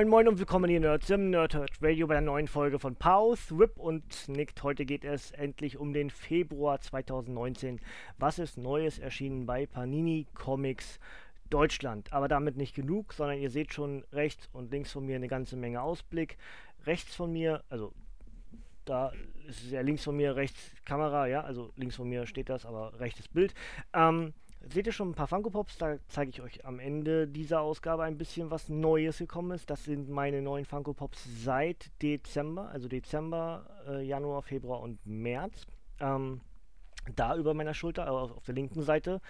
Moin Moin und willkommen hier Nerds im Nerdhurt Radio bei der neuen Folge von Pause, Whip und Nicked. Heute geht es endlich um den Februar 2019. Was ist Neues erschienen bei Panini Comics Deutschland? Aber damit nicht genug, sondern ihr seht schon rechts und links von mir eine ganze Menge Ausblick. Rechts von mir, also da ist ja links von mir, rechts Kamera, ja, also links von mir steht das, aber rechtes Bild. Ähm, Seht ihr schon ein paar Funko Pops? Da zeige ich euch am Ende dieser Ausgabe ein bisschen was Neues gekommen ist. Das sind meine neuen Funko Pops seit Dezember, also Dezember, äh, Januar, Februar und März. Ähm, da über meiner Schulter, äh, auf der linken Seite.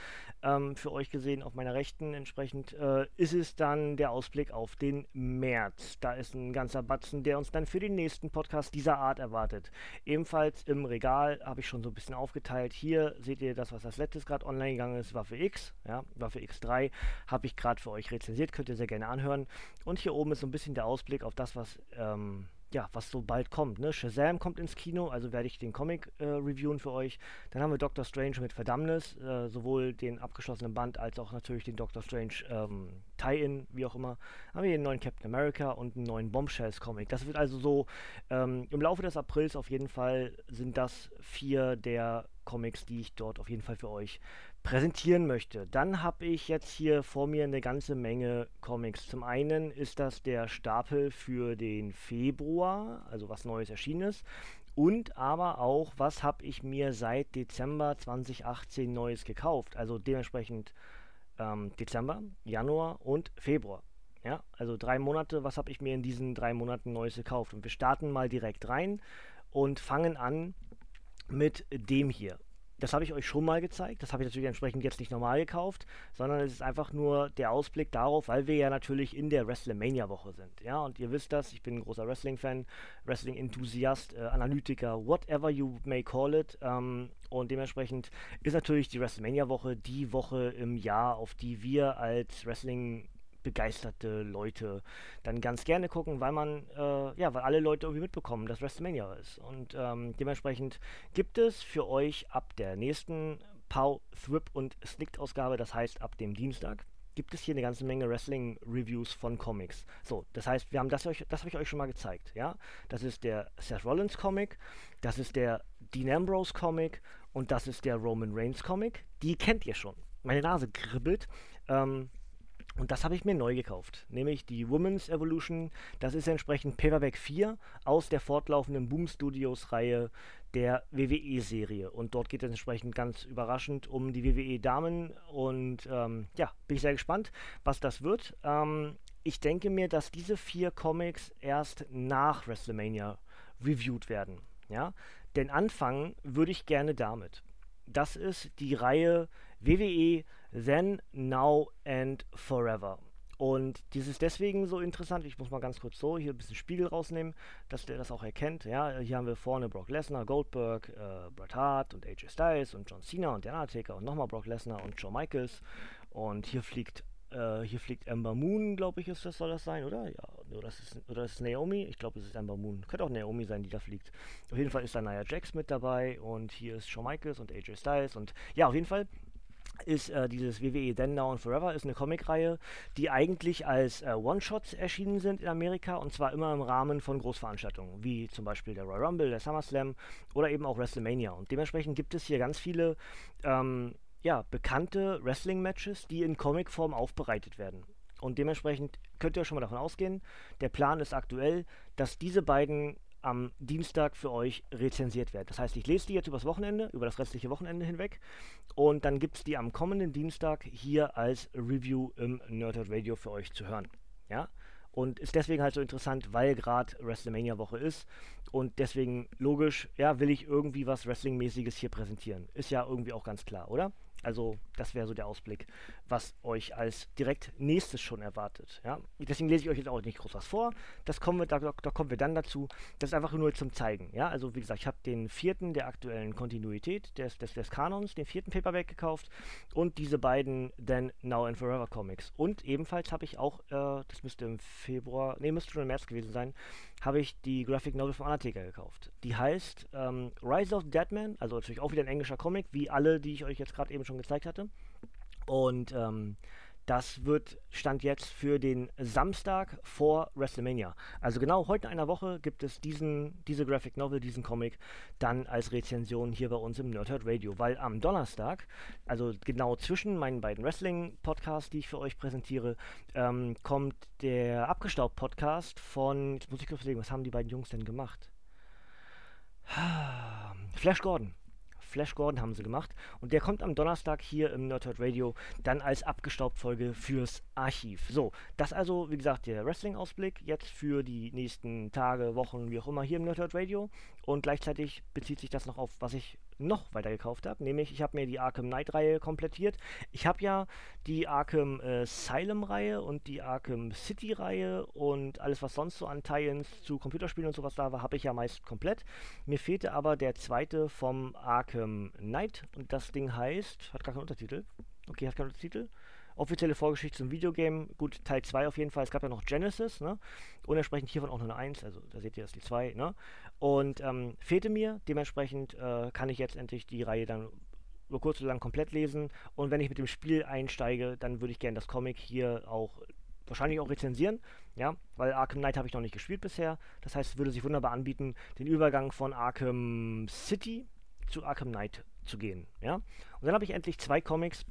Ähm, für euch gesehen auf meiner rechten entsprechend äh, ist es dann der Ausblick auf den März. Da ist ein ganzer Batzen, der uns dann für den nächsten Podcast dieser Art erwartet. Ebenfalls im Regal habe ich schon so ein bisschen aufgeteilt. Hier seht ihr das, was als letztes gerade online gegangen ist, Waffe X, ja, Waffe X3 habe ich gerade für euch rezensiert, könnt ihr sehr gerne anhören. Und hier oben ist so ein bisschen der Ausblick auf das, was ähm, ja, was so bald kommt. Ne? Shazam kommt ins Kino, also werde ich den Comic äh, reviewen für euch. Dann haben wir Doctor Strange mit Verdammnis, äh, sowohl den abgeschlossenen Band als auch natürlich den Doctor Strange ähm, Tie-In, wie auch immer. Haben wir den neuen Captain America und einen neuen Bombshells Comic. Das wird also so ähm, im Laufe des Aprils auf jeden Fall sind das vier der Comics, die ich dort auf jeden Fall für euch präsentieren möchte. Dann habe ich jetzt hier vor mir eine ganze Menge Comics. Zum einen ist das der Stapel für den Februar, also was Neues erschienen ist. Und aber auch, was habe ich mir seit Dezember 2018 Neues gekauft. Also dementsprechend ähm, Dezember, Januar und Februar. Ja, also drei Monate, was habe ich mir in diesen drei Monaten Neues gekauft? Und wir starten mal direkt rein und fangen an mit dem hier. Das habe ich euch schon mal gezeigt. Das habe ich natürlich entsprechend jetzt nicht normal gekauft, sondern es ist einfach nur der Ausblick darauf, weil wir ja natürlich in der WrestleMania-Woche sind. Ja, und ihr wisst das, ich bin ein großer Wrestling-Fan, Wrestling-Enthusiast, äh, Analytiker, whatever you may call it. Ähm, und dementsprechend ist natürlich die WrestleMania-Woche die Woche im Jahr, auf die wir als Wrestling begeisterte Leute dann ganz gerne gucken, weil man, äh, ja, weil alle Leute irgendwie mitbekommen, dass WrestleMania ist. Und ähm, dementsprechend gibt es für euch ab der nächsten Pow, Thrip und Snicked-Ausgabe, das heißt ab dem Dienstag, gibt es hier eine ganze Menge Wrestling-Reviews von Comics. So, das heißt, wir haben das euch, das habe ich euch schon mal gezeigt, ja. Das ist der Seth Rollins Comic, das ist der Dean Ambrose Comic und das ist der Roman Reigns Comic. Die kennt ihr schon. Meine Nase kribbelt. Ähm, und das habe ich mir neu gekauft, nämlich die Women's Evolution. Das ist entsprechend Paperback 4 aus der fortlaufenden Boom Studios Reihe der WWE-Serie. Und dort geht es entsprechend ganz überraschend um die WWE-Damen. Und ähm, ja, bin ich sehr gespannt, was das wird. Ähm, ich denke mir, dass diese vier Comics erst nach WrestleMania reviewed werden. Ja? Denn anfangen würde ich gerne damit. Das ist die Reihe WWE Then, Now and Forever. Und dies ist deswegen so interessant, ich muss mal ganz kurz so hier ein bisschen Spiegel rausnehmen, dass der das auch erkennt. Ja, hier haben wir vorne Brock Lesnar, Goldberg, äh, Bret Hart und AJ Styles und John Cena und der Undertaker und nochmal Brock Lesnar und Shawn Michaels. Und hier fliegt, äh, hier fliegt Ember Moon, glaube ich, ist das, soll das sein, oder? Ja, oder das ist, oder das ist Naomi? Ich glaube, es ist Ember Moon. Könnte auch Naomi sein, die da fliegt. Auf jeden Fall ist da Nia Jax mit dabei und hier ist Shawn Michaels und AJ Styles und ja, auf jeden Fall ist äh, dieses WWE Then, Now and Forever, ist eine Comicreihe, die eigentlich als äh, One-Shots erschienen sind in Amerika und zwar immer im Rahmen von Großveranstaltungen, wie zum Beispiel der Royal Rumble, der SummerSlam oder eben auch WrestleMania. Und dementsprechend gibt es hier ganz viele ähm, ja, bekannte Wrestling-Matches, die in Comicform aufbereitet werden. Und dementsprechend könnt ihr schon mal davon ausgehen, der Plan ist aktuell, dass diese beiden am Dienstag für euch rezensiert wird. Das heißt, ich lese die jetzt übers Wochenende, über das restliche Wochenende hinweg und dann gibt es die am kommenden Dienstag hier als Review im Nerdhurt Radio für euch zu hören. Ja? Und ist deswegen halt so interessant, weil gerade WrestleMania-Woche ist. Und deswegen logisch, ja, will ich irgendwie was Wrestling-mäßiges hier präsentieren. Ist ja irgendwie auch ganz klar, oder? Also das wäre so der Ausblick, was euch als direkt nächstes schon erwartet. Ja? Deswegen lese ich euch jetzt auch nicht groß was vor. Das kommen wir, da, da kommen wir dann dazu. Das ist einfach nur zum Zeigen. Ja? Also wie gesagt, ich habe den vierten der aktuellen Kontinuität des, des, des Kanons, den vierten Paperback gekauft und diese beiden Then, Now and Forever Comics. Und ebenfalls habe ich auch, äh, das müsste im Februar, nee, müsste schon im März gewesen sein, habe ich die Graphic Novel von Undertaker gekauft. Die heißt ähm, Rise of Deadman, also natürlich auch wieder ein englischer Comic, wie alle, die ich euch jetzt gerade eben schon gezeigt hatte. Und ähm, das wird Stand jetzt für den Samstag vor WrestleMania. Also genau heute in einer Woche gibt es diesen, diese Graphic Novel, diesen Comic, dann als Rezension hier bei uns im Nerdhurt Radio. Weil am Donnerstag, also genau zwischen meinen beiden Wrestling-Podcasts, die ich für euch präsentiere, ähm, kommt der Abgestaubt-Podcast von, jetzt muss ich kurz überlegen, was haben die beiden Jungs denn gemacht? Flash Gordon. Flash Gordon haben sie gemacht. Und der kommt am Donnerstag hier im Nerdhurt Radio dann als abgestaubt Folge fürs Archiv. So, das also, wie gesagt, der Wrestling-Ausblick jetzt für die nächsten Tage, Wochen, wie auch immer hier im Nerdhurt Radio. Und gleichzeitig bezieht sich das noch auf, was ich noch weiter gekauft habe, nämlich ich habe mir die Arkham Knight-Reihe komplettiert. Ich habe ja die Arkham äh, Asylum-Reihe und die Arkham City-Reihe und alles, was sonst so an Tie-ins zu Computerspielen und sowas da war, habe ich ja meist komplett. Mir fehlte aber der zweite vom Arkham Knight und das Ding heißt, hat gar keinen Untertitel. Okay, hat keinen Untertitel offizielle Vorgeschichte zum Videogame, gut, Teil 2 auf jeden Fall. Es gab ja noch Genesis, ne? Und entsprechend hiervon auch nur eine 1, also da seht ihr, das die 2, ne? Und ähm, fehlte mir, dementsprechend äh, kann ich jetzt endlich die Reihe dann über kurz oder lang komplett lesen. Und wenn ich mit dem Spiel einsteige, dann würde ich gerne das Comic hier auch wahrscheinlich auch rezensieren, ja, weil Arkham Knight habe ich noch nicht gespielt bisher. Das heißt, es würde sich wunderbar anbieten, den Übergang von Arkham City zu Arkham Knight zu gehen, ja. Und dann habe ich endlich zwei Comics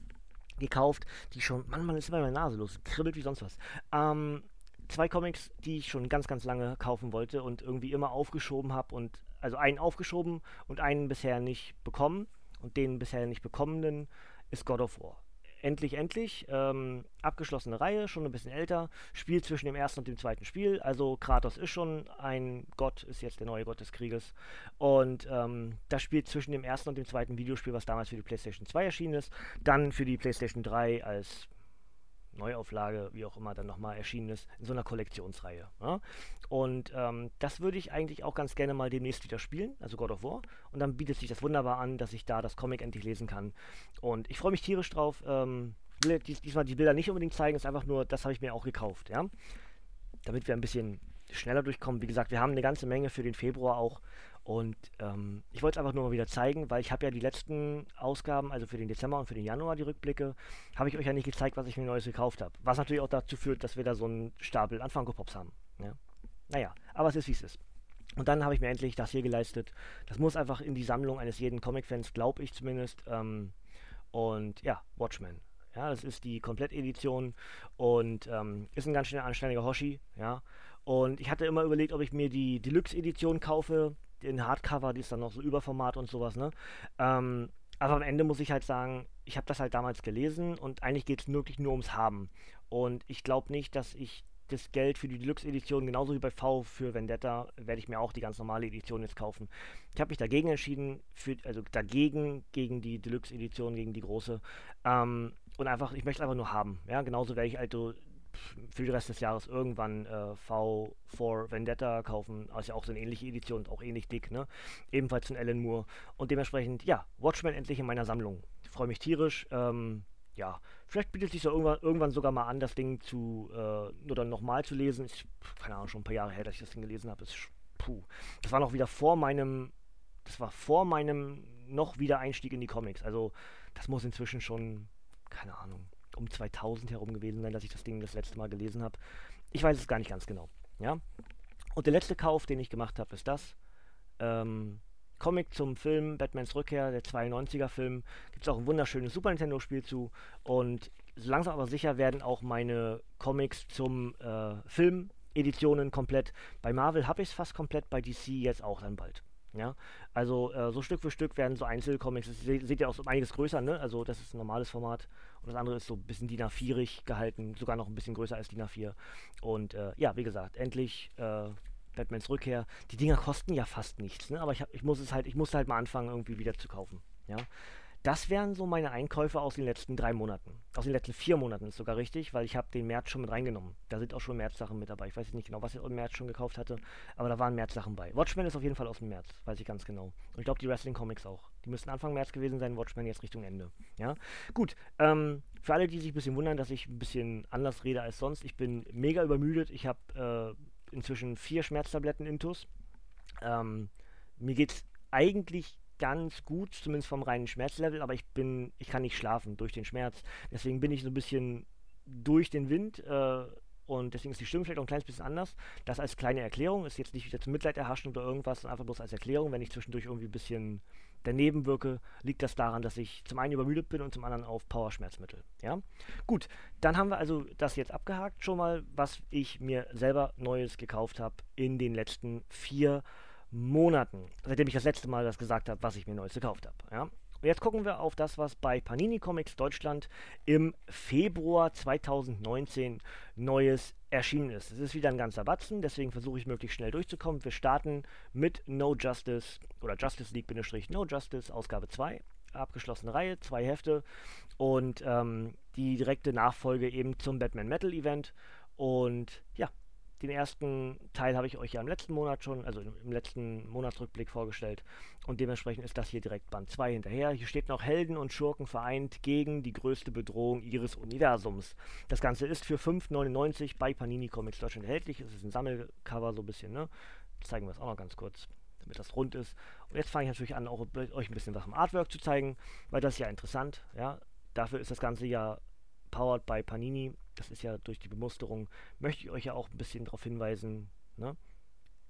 gekauft, die schon, Mann, man ist immer meine Nase los, kribbelt wie sonst was. Ähm, zwei Comics, die ich schon ganz, ganz lange kaufen wollte und irgendwie immer aufgeschoben habe und also einen aufgeschoben und einen bisher nicht bekommen und den bisher nicht bekommenen ist God of War endlich, endlich. Ähm, abgeschlossene Reihe, schon ein bisschen älter. Spiel zwischen dem ersten und dem zweiten Spiel. Also Kratos ist schon ein Gott, ist jetzt der neue Gott des Krieges. Und ähm, das spielt zwischen dem ersten und dem zweiten Videospiel, was damals für die PlayStation 2 erschienen ist. Dann für die PlayStation 3 als Neuauflage, wie auch immer, dann nochmal erschienen ist, in so einer Kollektionsreihe. Ja? Und ähm, das würde ich eigentlich auch ganz gerne mal demnächst wieder spielen, also God of War. Und dann bietet sich das wunderbar an, dass ich da das Comic endlich lesen kann. Und ich freue mich tierisch drauf. Ähm, will dies, diesmal die Bilder nicht unbedingt zeigen, ist einfach nur, das habe ich mir auch gekauft, ja. Damit wir ein bisschen schneller durchkommen. Wie gesagt, wir haben eine ganze Menge für den Februar auch und ähm, ich wollte es einfach nur mal wieder zeigen, weil ich habe ja die letzten Ausgaben, also für den Dezember und für den Januar, die Rückblicke, habe ich euch ja nicht gezeigt, was ich mir Neues gekauft habe. Was natürlich auch dazu führt, dass wir da so einen Stapel an Funko Pops haben. Ja? Naja, aber es ist wie es ist. Und dann habe ich mir endlich das hier geleistet. Das muss einfach in die Sammlung eines jeden Comic-Fans, glaube ich zumindest. Ähm, und ja, Watchmen. Ja, das ist die Komplettedition und ähm, ist ein ganz schön anständiger Hoshi. Ja, und ich hatte immer überlegt, ob ich mir die Deluxe-Edition kaufe den Hardcover, die ist dann noch so Überformat und sowas, ne? Ähm, aber am Ende muss ich halt sagen, ich habe das halt damals gelesen und eigentlich geht es wirklich nur ums Haben. Und ich glaube nicht, dass ich das Geld für die Deluxe-Edition, genauso wie bei V für Vendetta, werde ich mir auch die ganz normale Edition jetzt kaufen. Ich habe mich dagegen entschieden, für, also dagegen, gegen die Deluxe-Edition, gegen die große. Ähm, und einfach, ich möchte es einfach nur haben. Ja, genauso werde ich also für den Rest des Jahres irgendwann äh, V4 Vendetta kaufen. Also ja auch so eine ähnliche Edition, auch ähnlich dick, ne? Ebenfalls von Alan Moore. Und dementsprechend, ja, Watchmen endlich in meiner Sammlung. Ich freue mich tierisch. Ähm, ja, vielleicht bietet sich so irgendwann, irgendwann sogar mal an, das Ding zu, äh, nur dann nochmal zu lesen. Ist, keine Ahnung, schon ein paar Jahre her, dass ich das Ding gelesen habe. puh. Das war noch wieder vor meinem, das war vor meinem noch wieder Einstieg in die Comics. Also, das muss inzwischen schon, keine Ahnung, um 2000 herum gewesen sein, dass ich das Ding das letzte Mal gelesen habe. Ich weiß es gar nicht ganz genau. Ja? Und der letzte Kauf, den ich gemacht habe, ist das. Ähm, Comic zum Film Batmans Rückkehr, der 92er Film. Gibt es auch ein wunderschönes Super Nintendo-Spiel zu. Und langsam aber sicher werden auch meine Comics zum äh, Film Editionen komplett. Bei Marvel habe ich es fast komplett, bei DC jetzt auch dann bald. Ja, also äh, so Stück für Stück werden so Einzelcomics, das seht, seht ihr auch so einiges größer, ne? Also das ist ein normales Format und das andere ist so ein bisschen DIN A4ig gehalten, sogar noch ein bisschen größer als DIN A4. Und äh, ja, wie gesagt, endlich äh, Batmans Rückkehr. Die Dinger kosten ja fast nichts, ne? Aber ich, hab, ich muss es halt, ich muss halt mal anfangen, irgendwie wieder zu kaufen. Ja. Das wären so meine Einkäufe aus den letzten drei Monaten. Aus den letzten vier Monaten ist sogar richtig, weil ich habe den März schon mit reingenommen. Da sind auch schon März-Sachen mit dabei. Ich weiß jetzt nicht genau, was ich im März schon gekauft hatte, aber da waren März-Sachen bei. Watchmen ist auf jeden Fall aus dem März, weiß ich ganz genau. Und ich glaube, die Wrestling-Comics auch. Die müssten Anfang März gewesen sein, Watchmen jetzt Richtung Ende. Ja, gut. Ähm, für alle, die sich ein bisschen wundern, dass ich ein bisschen anders rede als sonst, ich bin mega übermüdet. Ich habe äh, inzwischen vier Schmerztabletten intus. Ähm, mir geht's eigentlich ganz gut, zumindest vom reinen Schmerzlevel, aber ich bin, ich kann nicht schlafen durch den Schmerz. Deswegen bin ich so ein bisschen durch den Wind äh, und deswegen ist die Stimme vielleicht auch ein kleines bisschen anders. Das als kleine Erklärung ist jetzt nicht wieder zum Mitleid erhaschen oder irgendwas, sondern einfach bloß als Erklärung. Wenn ich zwischendurch irgendwie ein bisschen daneben wirke, liegt das daran, dass ich zum einen übermüdet bin und zum anderen auf Powerschmerzmittel. Ja, gut, dann haben wir also das jetzt abgehakt schon mal, was ich mir selber Neues gekauft habe in den letzten vier Monaten. Monaten, seitdem ich das letzte Mal das gesagt habe, was ich mir Neues gekauft habe. Ja? Und jetzt gucken wir auf das, was bei Panini Comics Deutschland im Februar 2019 Neues erschienen ist. Es ist wieder ein ganzer Batzen, deswegen versuche ich möglichst schnell durchzukommen. Wir starten mit No Justice oder Justice League-No Justice, Ausgabe 2 abgeschlossene Reihe, zwei Hefte und ähm, die direkte Nachfolge eben zum Batman Metal Event. Und ja, den ersten Teil habe ich euch ja im letzten Monat schon, also im letzten Monatsrückblick vorgestellt. Und dementsprechend ist das hier direkt Band 2 hinterher. Hier steht noch Helden und Schurken vereint gegen die größte Bedrohung ihres Universums. Das Ganze ist für 5,99 bei Panini Comics Deutschland erhältlich. Es ist ein Sammelcover so ein bisschen, ne? zeigen wir es auch noch ganz kurz, damit das rund ist. Und jetzt fange ich natürlich an, auch euch ein bisschen was im Artwork zu zeigen, weil das ist ja interessant, ja. Dafür ist das Ganze ja powered by Panini das ist ja durch die Bemusterung, möchte ich euch ja auch ein bisschen darauf hinweisen, ne?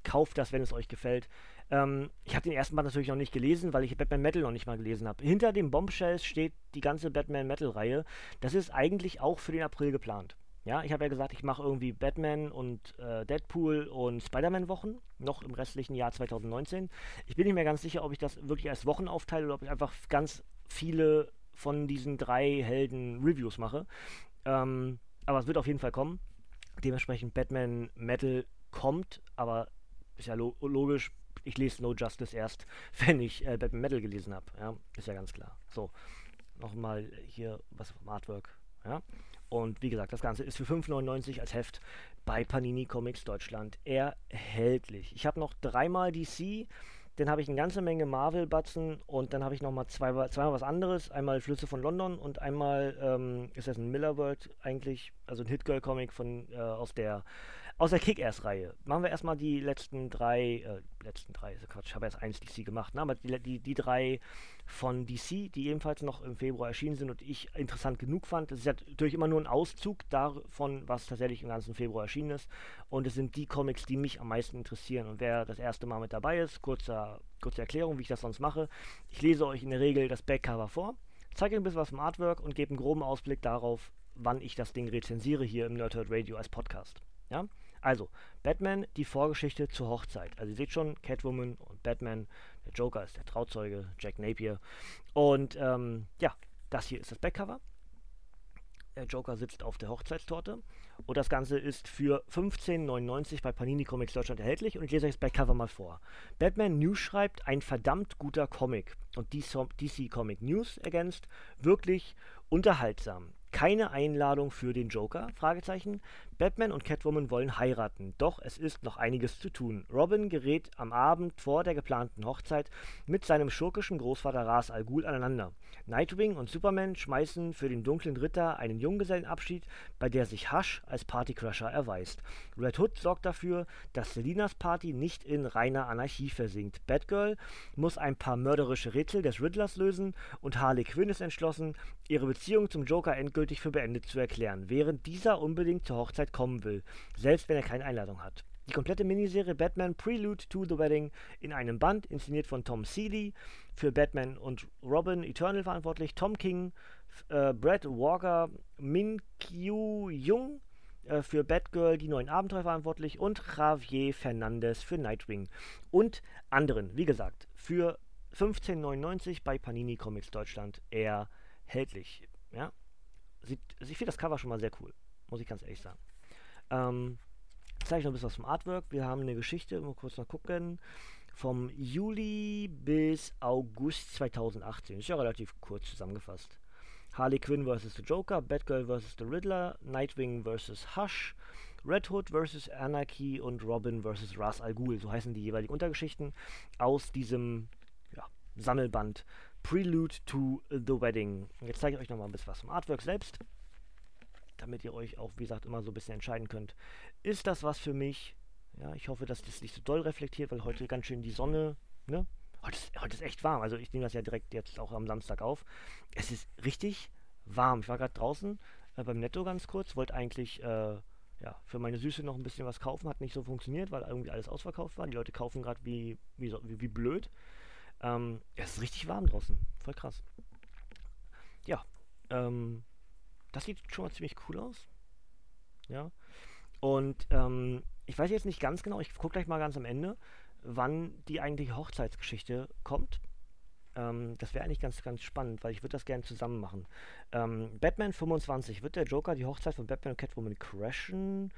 Kauft das, wenn es euch gefällt. Ähm, ich habe den ersten Band natürlich noch nicht gelesen, weil ich Batman Metal noch nicht mal gelesen habe. Hinter dem Bombshells steht die ganze Batman Metal-Reihe. Das ist eigentlich auch für den April geplant. Ja, ich habe ja gesagt, ich mache irgendwie Batman und äh, Deadpool und Spider-Man-Wochen, noch im restlichen Jahr 2019. Ich bin nicht mehr ganz sicher, ob ich das wirklich als Wochen aufteile oder ob ich einfach ganz viele von diesen drei Helden Reviews mache. Ähm, aber es wird auf jeden Fall kommen. Dementsprechend Batman Metal kommt, aber ist ja lo logisch. Ich lese No Justice erst, wenn ich äh, Batman Metal gelesen habe. Ja, ist ja ganz klar. So, nochmal hier was vom Artwork. Ja. Und wie gesagt, das Ganze ist für 5,99 als Heft bei Panini Comics Deutschland erhältlich. Ich habe noch dreimal DC dann habe ich eine ganze Menge Marvel-Batzen und dann habe ich nochmal zwei, zweimal was anderes. Einmal Flüsse von London und einmal ähm, ist das ein Miller World eigentlich, also ein Hit-Girl-Comic von äh, aus der aus der Kick-Ass-Reihe. Machen wir erstmal die letzten drei, äh, letzten drei, ist Quatsch, ich habe erst eins DC gemacht, ne? aber die, die, die drei von DC, die ebenfalls noch im Februar erschienen sind und ich interessant genug fand. Das ist natürlich immer nur ein Auszug davon, was tatsächlich im ganzen Februar erschienen ist. Und es sind die Comics, die mich am meisten interessieren. Und wer das erste Mal mit dabei ist, kurzer, kurze Erklärung, wie ich das sonst mache. Ich lese euch in der Regel das Backcover vor, zeige euch ein bisschen was vom Artwork und gebe einen groben Ausblick darauf, wann ich das Ding rezensiere hier im Nerdhurt Radio als Podcast. Ja? Also, Batman, die Vorgeschichte zur Hochzeit. Also ihr seht schon, Catwoman und Batman, der Joker ist der Trauzeuge, Jack Napier. Und ähm, ja, das hier ist das Backcover. Der Joker sitzt auf der Hochzeitstorte. Und das Ganze ist für 15,99 bei Panini Comics Deutschland erhältlich. Und ich lese euch das Backcover mal vor. Batman News schreibt, ein verdammt guter Comic. Und DC Comic News ergänzt, wirklich unterhaltsam. Keine Einladung für den Joker? Fragezeichen. Batman und Catwoman wollen heiraten, doch es ist noch einiges zu tun. Robin gerät am Abend vor der geplanten Hochzeit mit seinem schurkischen Großvater Ras Al Ghul aneinander. Nightwing und Superman schmeißen für den dunklen Ritter einen Junggesellenabschied, bei der sich Hush als Partycrusher erweist. Red Hood sorgt dafür, dass Selinas Party nicht in reiner Anarchie versinkt. Batgirl muss ein paar mörderische Rätsel des Riddlers lösen und Harley Quinn ist entschlossen, ihre Beziehung zum Joker endgültig für beendet zu erklären, während dieser unbedingt zur Hochzeit Hochzeit kommen will, selbst wenn er keine Einladung hat. Die komplette Miniserie Batman Prelude to the Wedding in einem Band, inszeniert von Tom Seeley, für Batman und Robin Eternal verantwortlich, Tom King, äh, Brad Walker, Min Kyu Jung äh, für Batgirl die neuen Abenteuer verantwortlich und Javier Fernandez für Nightwing und anderen, wie gesagt, für 15,99 bei Panini Comics Deutschland erhältlich. Ja? Sieht, ich finde das Cover schon mal sehr cool, muss ich ganz ehrlich sagen. Ähm, zeige ich noch ein bisschen was vom Artwork. Wir haben eine Geschichte, mal kurz mal gucken. vom Juli bis August 2018. Ist ja relativ kurz zusammengefasst. Harley Quinn vs. The Joker, Batgirl vs. The Riddler, Nightwing vs. Hush, Red Hood vs. Anarchy und Robin vs. Ras Al Ghul. So heißen die jeweiligen Untergeschichten aus diesem ja, Sammelband Prelude to the Wedding. Jetzt zeige ich euch nochmal ein bisschen was vom Artwork selbst, damit ihr euch auch, wie gesagt, immer so ein bisschen entscheiden könnt. Ist das was für mich? Ja, ich hoffe, dass das nicht so doll reflektiert, weil heute ganz schön die Sonne, ne? Heute ist, heute ist echt warm. Also ich nehme das ja direkt jetzt auch am Samstag auf. Es ist richtig warm. Ich war gerade draußen äh, beim Netto ganz kurz, wollte eigentlich äh, ja, für meine Süße noch ein bisschen was kaufen. Hat nicht so funktioniert, weil irgendwie alles ausverkauft war. Die Leute kaufen gerade wie, wie, wie, wie, blöd. Ähm, es ist richtig warm draußen. Voll krass. Ja, ähm, das sieht schon mal ziemlich cool aus. Ja. Und ähm, ich weiß jetzt nicht ganz genau, ich gucke gleich mal ganz am Ende, wann die eigentliche Hochzeitsgeschichte kommt. Ähm, das wäre eigentlich ganz, ganz spannend, weil ich würde das gerne zusammen machen. Ähm, Batman 25, wird der Joker die Hochzeit von Batman und Catwoman crashen?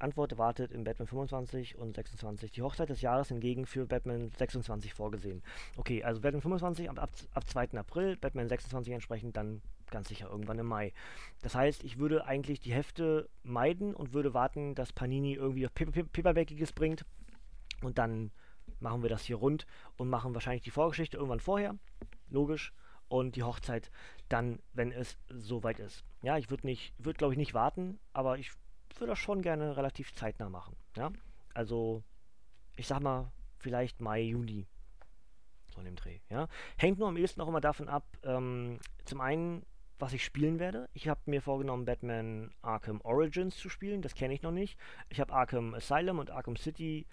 Antwort wartet in Batman 25 und 26. Die Hochzeit des Jahres hingegen für Batman 26 vorgesehen. Okay, also Batman 25 ab, ab, ab 2. April, Batman 26 entsprechend dann ganz sicher irgendwann im Mai. Das heißt, ich würde eigentlich die Hefte meiden und würde warten, dass Panini irgendwie auf Paperbackiges bringt und dann machen wir das hier rund und machen wahrscheinlich die Vorgeschichte irgendwann vorher, logisch, und die Hochzeit dann, wenn es soweit ist. Ja, ich würde nicht, würde glaube ich nicht warten, aber ich würde das schon gerne relativ zeitnah machen. Ja, also ich sag mal vielleicht Mai, Juni so in dem Dreh. Ja, hängt nur am ehesten auch immer davon ab. Ähm, zum einen was ich spielen werde. Ich habe mir vorgenommen, Batman Arkham Origins zu spielen. Das kenne ich noch nicht. Ich habe Arkham Asylum und Arkham City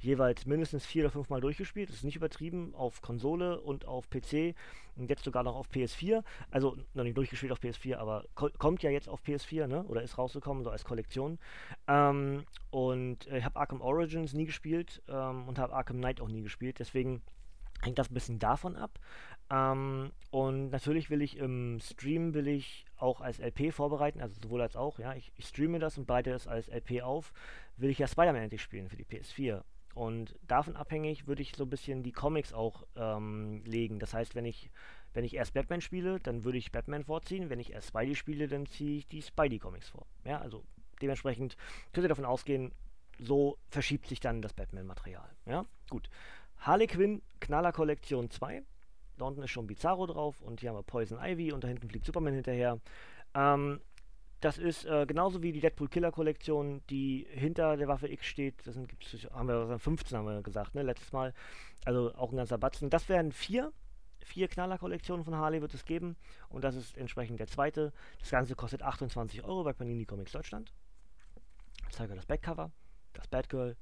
jeweils mindestens vier oder fünf Mal durchgespielt. Das ist nicht übertrieben. Auf Konsole und auf PC. Und jetzt sogar noch auf PS4. Also noch nicht durchgespielt auf PS4, aber ko kommt ja jetzt auf PS4, ne? Oder ist rausgekommen, so als Kollektion. Ähm, und äh, ich habe Arkham Origins nie gespielt ähm, und habe Arkham Knight auch nie gespielt. Deswegen hängt das ein bisschen davon ab. Ähm, und natürlich will ich im Stream will ich auch als LP vorbereiten, also sowohl als auch, ja, ich, ich streame das und bereite das als LP auf, will ich ja Spider-Man endlich spielen für die PS4. Und davon abhängig würde ich so ein bisschen die Comics auch ähm, legen. Das heißt, wenn ich, wenn ich erst Batman spiele, dann würde ich Batman vorziehen. Wenn ich erst Spidey spiele, dann ziehe ich die Spidey-Comics vor. Ja, also dementsprechend könnt ihr davon ausgehen, so verschiebt sich dann das Batman-Material. Ja, gut. Harley Quinn Knaller Kollektion 2. Da unten ist schon Bizarro drauf und hier haben wir Poison Ivy und da hinten fliegt Superman hinterher. Ähm, das ist äh, genauso wie die Deadpool Killer Kollektion, die hinter der Waffe X steht. Das sind, haben wir 15 haben wir gesagt, ne, letztes Mal. Also auch ein ganzer Batzen. Das wären vier. Vier Knaller-Kollektionen von Harley wird es geben. Und das ist entsprechend der zweite. Das Ganze kostet 28 Euro bei Panini Comics Deutschland. Ich zeige das Backcover, das Batgirl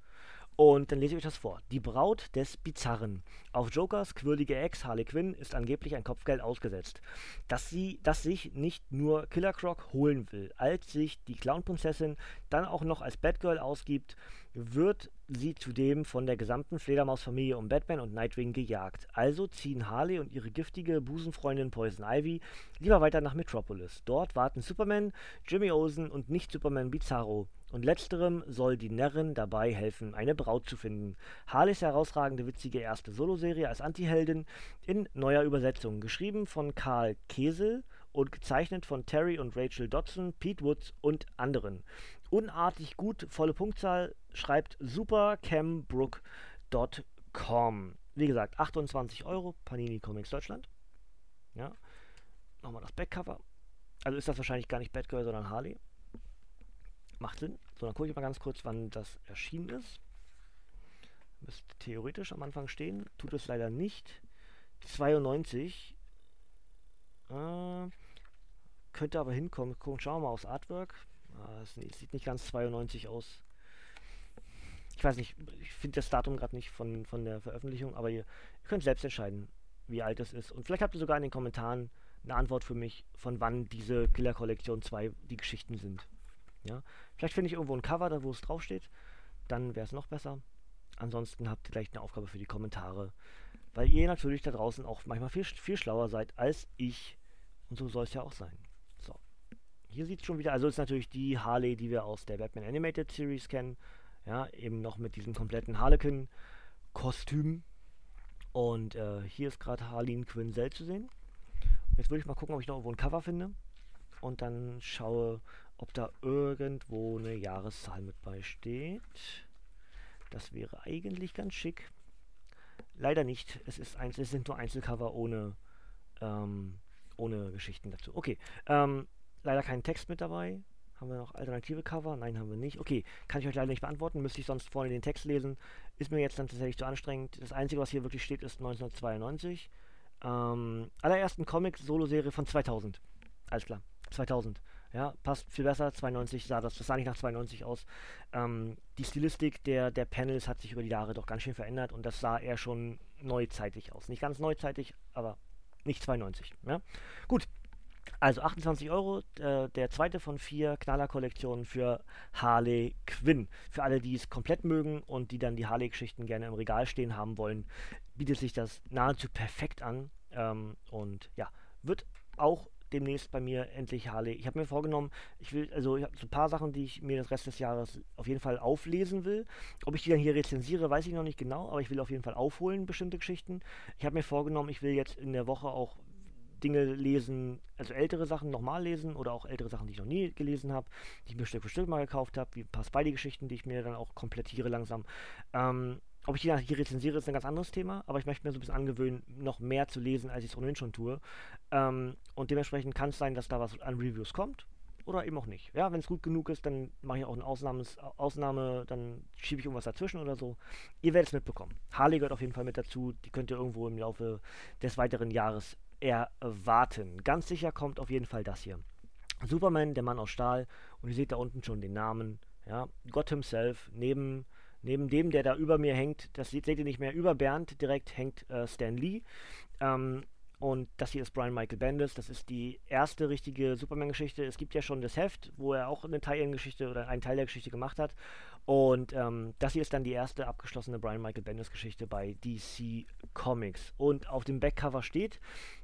und dann lese ich euch das vor. Die Braut des Bizarren. Auf Jokers quirlige Ex Harley Quinn ist angeblich ein Kopfgeld ausgesetzt, dass sie, das sich nicht nur Killer Croc holen will. Als sich die Clownprinzessin dann auch noch als Batgirl ausgibt, wird sie zudem von der gesamten Fledermausfamilie um Batman und Nightwing gejagt. Also ziehen Harley und ihre giftige Busenfreundin Poison Ivy lieber weiter nach Metropolis. Dort warten Superman, Jimmy Olsen und Nicht-Superman Bizarro und letzterem soll die Närrin dabei helfen, eine Braut zu finden. Harleys herausragende witzige erste Soloserie als Antiheldin in neuer Übersetzung, geschrieben von Karl Kesel und gezeichnet von Terry und Rachel Dodson, Pete Woods und anderen. Unartig gut, volle Punktzahl, schreibt supercambrook.com. Wie gesagt, 28 Euro, Panini Comics Deutschland. Ja. Nochmal das Backcover. Also ist das wahrscheinlich gar nicht Batgirl, sondern Harley. Macht Sinn. So, dann gucke ich mal ganz kurz, wann das erschienen ist. Müsste theoretisch am Anfang stehen. Tut es leider nicht. 92. Äh, könnte aber hinkommen. Schauen wir mal aufs Artwork. Ah, es sieht nicht ganz 92 aus. Ich weiß nicht, ich finde das Datum gerade nicht von, von der Veröffentlichung, aber ihr, ihr könnt selbst entscheiden, wie alt es ist. Und vielleicht habt ihr sogar in den Kommentaren eine Antwort für mich, von wann diese Killer Kollektion 2 die Geschichten sind. Ja? Vielleicht finde ich irgendwo ein Cover, da wo es draufsteht. Dann wäre es noch besser. Ansonsten habt ihr gleich eine Aufgabe für die Kommentare. Weil ihr natürlich da draußen auch manchmal viel, viel schlauer seid als ich. Und so soll es ja auch sein. So. Hier sieht es schon wieder, also ist natürlich die Harley, die wir aus der Batman Animated Series kennen. Ja, eben noch mit diesem kompletten Harlequin-Kostüm. Und äh, hier ist gerade Harleen Quinzel zu sehen. Jetzt würde ich mal gucken, ob ich noch irgendwo ein Cover finde. Und dann schaue, ob da irgendwo eine Jahreszahl mit bei steht. Das wäre eigentlich ganz schick. Leider nicht. Es, ist ein, es sind nur Einzelcover ohne, ähm, ohne Geschichten dazu. Okay. Ähm, leider kein Text mit dabei. Haben wir noch alternative Cover? Nein, haben wir nicht. Okay, kann ich euch leider nicht beantworten. Müsste ich sonst vorne den Text lesen. Ist mir jetzt dann tatsächlich zu anstrengend. Das Einzige, was hier wirklich steht, ist 1992. Ähm, allerersten Comic-Solo-Serie von 2000. Alles klar. 2000. Ja, passt viel besser. 92 sah das, das sah nicht nach 92 aus. Ähm, die Stilistik der, der Panels hat sich über die Jahre doch ganz schön verändert und das sah eher schon neuzeitig aus. Nicht ganz neuzeitig, aber nicht 92. Ja? Gut, also 28 Euro, äh, der zweite von vier Knaller-Kollektionen für Harley Quinn. Für alle, die es komplett mögen und die dann die Harley-Geschichten gerne im Regal stehen haben wollen, bietet sich das nahezu perfekt an. Ähm, und ja, wird auch demnächst bei mir endlich Harley. Ich habe mir vorgenommen, ich will, also ich habe so ein paar Sachen, die ich mir das Rest des Jahres auf jeden Fall auflesen will. Ob ich die dann hier rezensiere, weiß ich noch nicht genau, aber ich will auf jeden Fall aufholen, bestimmte Geschichten. Ich habe mir vorgenommen, ich will jetzt in der Woche auch Dinge lesen, also ältere Sachen nochmal lesen oder auch ältere Sachen, die ich noch nie gelesen habe, die ich mir Stück für Stück mal gekauft habe, wie ein paar Spidey-Geschichten, die ich mir dann auch komplettiere langsam. Ähm, ob ich die hier rezensiere, ist ein ganz anderes Thema, aber ich möchte mir so ein bisschen angewöhnen, noch mehr zu lesen, als ich es ohnehin schon tue. Ähm, und dementsprechend kann es sein, dass da was an Reviews kommt oder eben auch nicht. Ja, wenn es gut genug ist, dann mache ich auch eine Ausnahmes Ausnahme, dann schiebe ich irgendwas dazwischen oder so. Ihr werdet es mitbekommen. Harley gehört auf jeden Fall mit dazu. Die könnt ihr irgendwo im Laufe des weiteren Jahres erwarten. Ganz sicher kommt auf jeden Fall das hier. Superman, der Mann aus Stahl. Und ihr seht da unten schon den Namen. Ja, Gott himself. Neben, neben dem, der da über mir hängt, das seht, ihr nicht mehr, über Bernd direkt hängt äh, Stan Lee. Ähm, und das hier ist Brian Michael Bendis. Das ist die erste richtige Superman-Geschichte. Es gibt ja schon das Heft, wo er auch eine Teil-Geschichte oder einen Teil der Geschichte gemacht hat. Und ähm, das hier ist dann die erste abgeschlossene Brian Michael Bendis-Geschichte bei DC Comics. Und auf dem Backcover steht: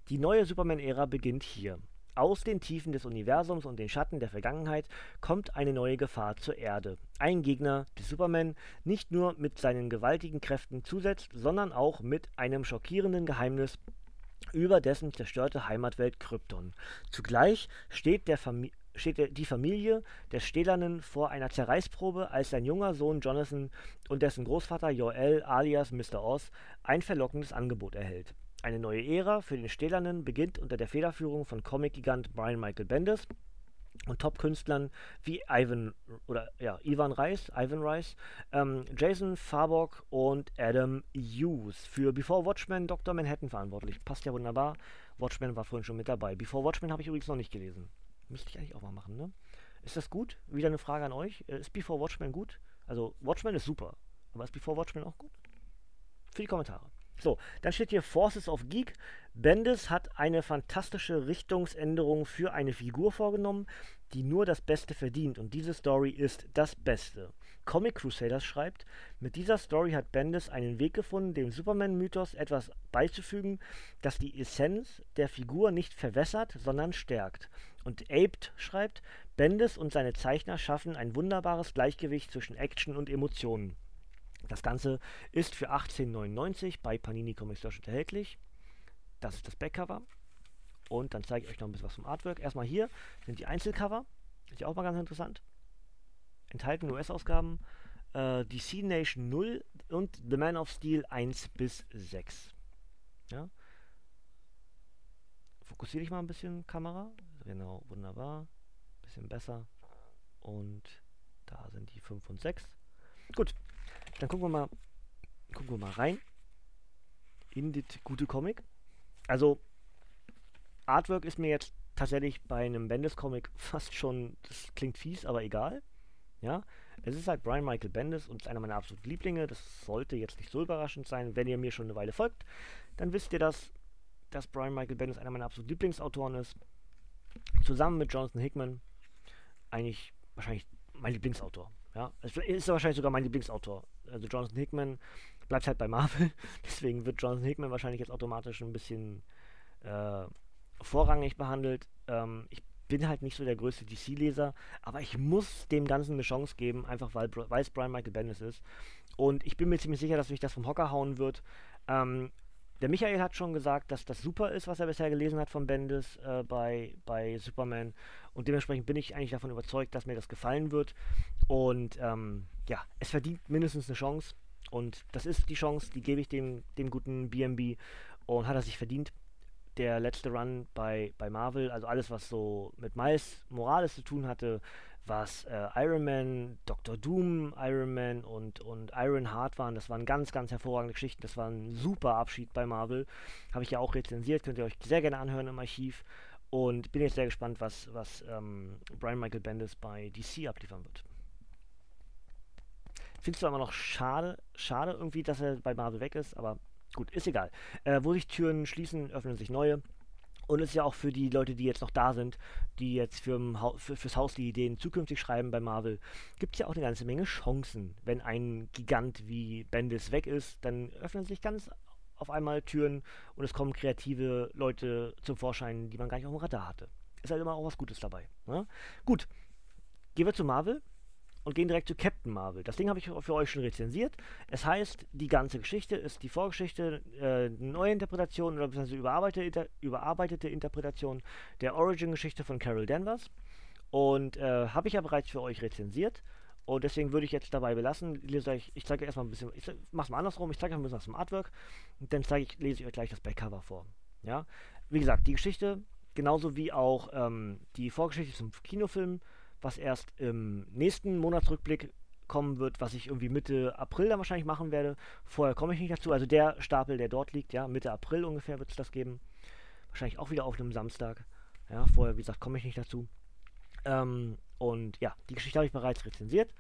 Die neue Superman-Ära beginnt hier. Aus den Tiefen des Universums und den Schatten der Vergangenheit kommt eine neue Gefahr zur Erde. Ein Gegner, der Superman nicht nur mit seinen gewaltigen Kräften zusetzt, sondern auch mit einem schockierenden Geheimnis über dessen zerstörte Heimatwelt Krypton. Zugleich steht, der Fami steht der, die Familie des Stählernen vor einer Zerreißprobe, als sein junger Sohn Jonathan und dessen Großvater Joel alias Mr. Oz ein verlockendes Angebot erhält. Eine neue Ära für den Stählernen beginnt unter der Federführung von Comic-Gigant Brian Michael Bendis und Top-Künstlern wie Ivan oder ja, Ivan Reis, Ivan Reis, ähm, Jason Farbock und Adam Hughes. Für Before Watchmen Dr. Manhattan verantwortlich. Passt ja wunderbar. Watchmen war vorhin schon mit dabei. Before Watchmen habe ich übrigens noch nicht gelesen. Müsste ich eigentlich auch mal machen, ne? Ist das gut? Wieder eine Frage an euch. Äh, ist Before Watchmen gut? Also, Watchmen ist super. Aber ist Before Watchmen auch gut? Für die Kommentare. So, dann steht hier Forces of Geek. Bendis hat eine fantastische Richtungsänderung für eine Figur vorgenommen, die nur das Beste verdient und diese Story ist das Beste. Comic Crusaders schreibt, mit dieser Story hat Bendis einen Weg gefunden, dem Superman-Mythos etwas beizufügen, das die Essenz der Figur nicht verwässert, sondern stärkt. Und Aped schreibt, Bendis und seine Zeichner schaffen ein wunderbares Gleichgewicht zwischen Action und Emotionen. Das Ganze ist für 18,99 bei Panini Comics Deutschland erhältlich. Das ist das Backcover. Und dann zeige ich euch noch ein bisschen was vom Artwork. Erstmal hier sind die Einzelcover. Ist ja auch mal ganz interessant. Enthalten US-Ausgaben. Äh, DC Nation 0 und The Man of Steel 1 bis 6. Ja. Fokussiere dich mal ein bisschen, Kamera. Genau, wunderbar. Bisschen besser. Und da sind die 5 und 6. Gut, dann gucken wir mal, gucken wir mal rein in das gute Comic. Also, Artwork ist mir jetzt tatsächlich bei einem Bendis-Comic fast schon, das klingt fies, aber egal. Ja, es ist halt Brian Michael Bendis und ist einer meiner absoluten Lieblinge. Das sollte jetzt nicht so überraschend sein. Wenn ihr mir schon eine Weile folgt, dann wisst ihr, dass, dass Brian Michael Bendis einer meiner absoluten Lieblingsautoren ist. Zusammen mit Jonathan Hickman eigentlich wahrscheinlich mein Lieblingsautor. Ja, es ist wahrscheinlich sogar mein Lieblingsautor also Jonathan Hickman bleibt halt bei Marvel. Deswegen wird Jonathan Hickman wahrscheinlich jetzt automatisch ein bisschen äh, vorrangig behandelt. Ähm, ich bin halt nicht so der größte DC-Leser, aber ich muss dem Ganzen eine Chance geben, einfach weil, es Brian Michael Bendis ist. Und ich bin mir ziemlich sicher, dass mich das vom Hocker hauen wird. Ähm, Der Michael hat schon gesagt, dass das super ist, was er bisher gelesen hat von Bendis äh, bei, bei Superman. Und dementsprechend bin ich eigentlich davon überzeugt, dass mir das gefallen wird. Und ähm, ja, es verdient mindestens eine Chance. Und das ist die Chance, die gebe ich dem, dem guten BMB und hat er sich verdient. Der letzte Run bei, bei Marvel, also alles, was so mit Miles Morales zu tun hatte, was äh, Iron Man, Dr. Doom, Iron Man und, und Iron Heart waren. Das waren ganz, ganz hervorragende Geschichten. Das war ein super Abschied bei Marvel. Habe ich ja auch rezensiert, könnt ihr euch sehr gerne anhören im Archiv. Und bin jetzt sehr gespannt, was, was ähm, Brian Michael Bendis bei DC abliefern wird. Findest du immer noch schade, schade irgendwie, dass er bei Marvel weg ist, aber gut, ist egal. Äh, wo sich Türen schließen, öffnen sich neue. Und es ist ja auch für die Leute, die jetzt noch da sind, die jetzt für, für, fürs Haus die Ideen zukünftig schreiben bei Marvel, gibt es ja auch eine ganze Menge Chancen. Wenn ein Gigant wie Bendis weg ist, dann öffnen sich ganz auf einmal Türen und es kommen kreative Leute zum Vorschein, die man gar nicht auf dem Radar hatte. Ist halt immer auch was Gutes dabei. Ne? Gut, gehen wir zu Marvel und gehen direkt zu Captain Marvel. Das Ding habe ich für euch schon rezensiert. Es heißt, die ganze Geschichte ist die Vorgeschichte, äh, neue Interpretation oder beziehungsweise überarbeitete, überarbeitete Interpretation der Origin-Geschichte von Carol Danvers. Und äh, habe ich ja bereits für euch rezensiert. Und deswegen würde ich jetzt dabei belassen. Ich, ich zeige erstmal ein bisschen, ich mache es mal andersrum, ich zeige euch ein bisschen was zum Artwork und dann zeige ich, lese ich euch gleich das Backcover vor. Ja, wie gesagt, die Geschichte, genauso wie auch ähm, die Vorgeschichte zum Kinofilm, was erst im nächsten Monatsrückblick kommen wird, was ich irgendwie Mitte April dann wahrscheinlich machen werde. Vorher komme ich nicht dazu. Also der Stapel, der dort liegt, ja, Mitte April ungefähr wird es das geben. Wahrscheinlich auch wieder auf einem Samstag. Ja, vorher, wie gesagt, komme ich nicht dazu. Ähm, und ja, die Geschichte habe ich bereits rezensiert.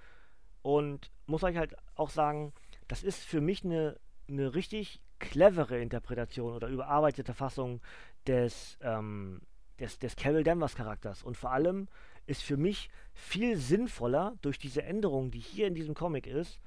Und muss euch halt auch sagen, das ist für mich eine, eine richtig clevere Interpretation oder überarbeitete Fassung des, ähm, des, des Carol Danvers Charakters. Und vor allem ist für mich viel sinnvoller durch diese Änderung, die hier in diesem Comic ist,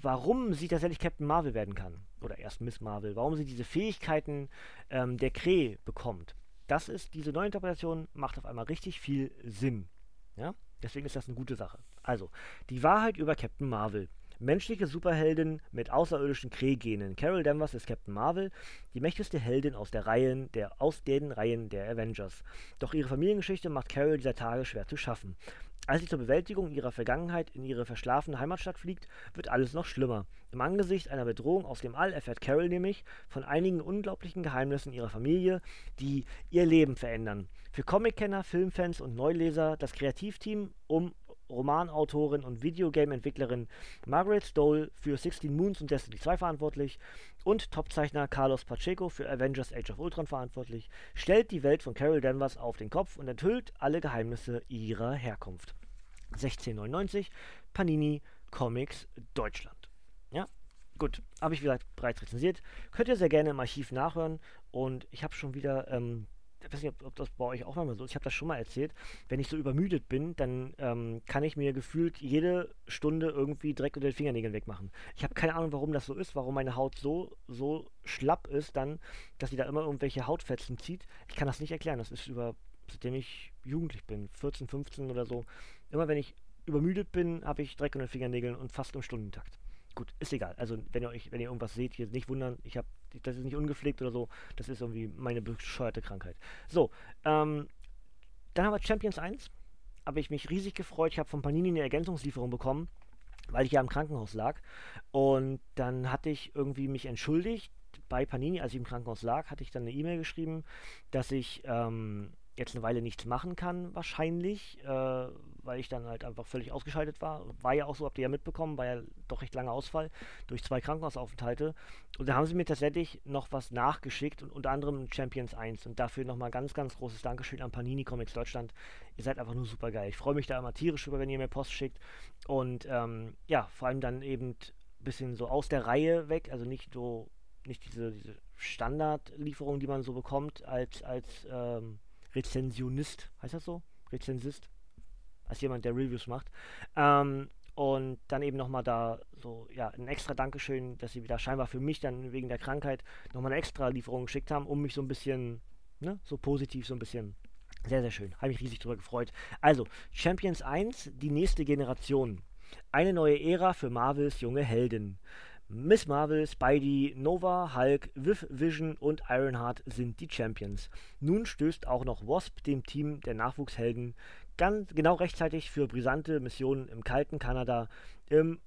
warum sie tatsächlich Captain Marvel werden kann. Oder erst Miss Marvel. Warum sie diese Fähigkeiten ähm, der Kree bekommt. Das ist, diese neue Interpretation macht auf einmal richtig viel Sinn. Ja? Deswegen ist das eine gute Sache. Also, die Wahrheit über Captain Marvel. Menschliche Superheldin mit außerirdischen Kree-Genen. Carol Danvers ist Captain Marvel, die mächtigste Heldin aus, der Reihen, der, aus den Reihen der Avengers. Doch ihre Familiengeschichte macht Carol dieser Tage schwer zu schaffen. Als sie zur Bewältigung ihrer Vergangenheit in ihre verschlafene Heimatstadt fliegt, wird alles noch schlimmer. Im Angesicht einer Bedrohung aus dem All erfährt Carol nämlich von einigen unglaublichen Geheimnissen ihrer Familie, die ihr Leben verändern. Für Comickenner, Filmfans und Neuleser das Kreativteam um Romanautorin und Videogame-Entwicklerin Margaret Stoll für 16 Moons und Destiny 2 verantwortlich und Topzeichner Carlos Pacheco für Avengers Age of Ultron verantwortlich, stellt die Welt von Carol Danvers auf den Kopf und enthüllt alle Geheimnisse ihrer Herkunft. 1699 Panini Comics Deutschland. Ja, gut, habe ich wieder bereits rezensiert. Könnt ihr sehr gerne im Archiv nachhören und ich habe schon wieder ähm, ich weiß nicht, ob, ob, das bei euch auch mal so ist, ich habe das schon mal erzählt, wenn ich so übermüdet bin, dann ähm, kann ich mir gefühlt jede Stunde irgendwie Dreck unter den Fingernägeln wegmachen. Ich habe keine Ahnung, warum das so ist, warum meine Haut so, so schlapp ist dann, dass sie da immer irgendwelche Hautfetzen zieht. Ich kann das nicht erklären, das ist über, seitdem ich jugendlich bin, 14, 15 oder so. Immer wenn ich übermüdet bin, habe ich Dreck unter den Fingernägeln und fast im Stundentakt gut, ist egal. Also wenn ihr euch, wenn ihr irgendwas seht, hier nicht wundern, ich habe, das ist nicht ungepflegt oder so, das ist irgendwie meine bescheuerte Krankheit. So, ähm, dann haben wir Champions 1. Habe ich mich riesig gefreut. Ich habe von Panini eine Ergänzungslieferung bekommen, weil ich ja im Krankenhaus lag. Und dann hatte ich irgendwie mich entschuldigt bei Panini, als ich im Krankenhaus lag, hatte ich dann eine E-Mail geschrieben, dass ich ähm, jetzt eine Weile nichts machen kann, wahrscheinlich, äh, weil ich dann halt einfach völlig ausgeschaltet war. War ja auch so, habt ihr ja mitbekommen, war ja doch recht langer Ausfall durch zwei Krankenhausaufenthalte. Und da haben sie mir tatsächlich noch was nachgeschickt und unter anderem Champions 1. Und dafür nochmal ganz, ganz großes Dankeschön an Panini Comics Deutschland. Ihr seid einfach nur super geil. Ich freue mich da immer tierisch über, wenn ihr mir Post schickt. Und ähm, ja, vor allem dann eben ein bisschen so aus der Reihe weg, also nicht so, nicht diese, diese Standardlieferung, die man so bekommt als, als ähm, Rezensionist, heißt das so? Rezensist? Als jemand, der Reviews macht. Ähm, und dann eben nochmal da so, ja, ein extra Dankeschön, dass sie wieder scheinbar für mich dann wegen der Krankheit nochmal eine extra Lieferung geschickt haben, um mich so ein bisschen, ne, so positiv, so ein bisschen. Sehr, sehr schön. Habe mich riesig drüber gefreut. Also, Champions 1, die nächste Generation. Eine neue Ära für Marvels junge Helden. Miss Marvel, Spidey, Nova, Hulk, Viv Vision und Ironheart sind die Champions. Nun stößt auch noch Wasp dem Team der Nachwuchshelden ganz genau rechtzeitig für brisante Missionen im kalten Kanada. Im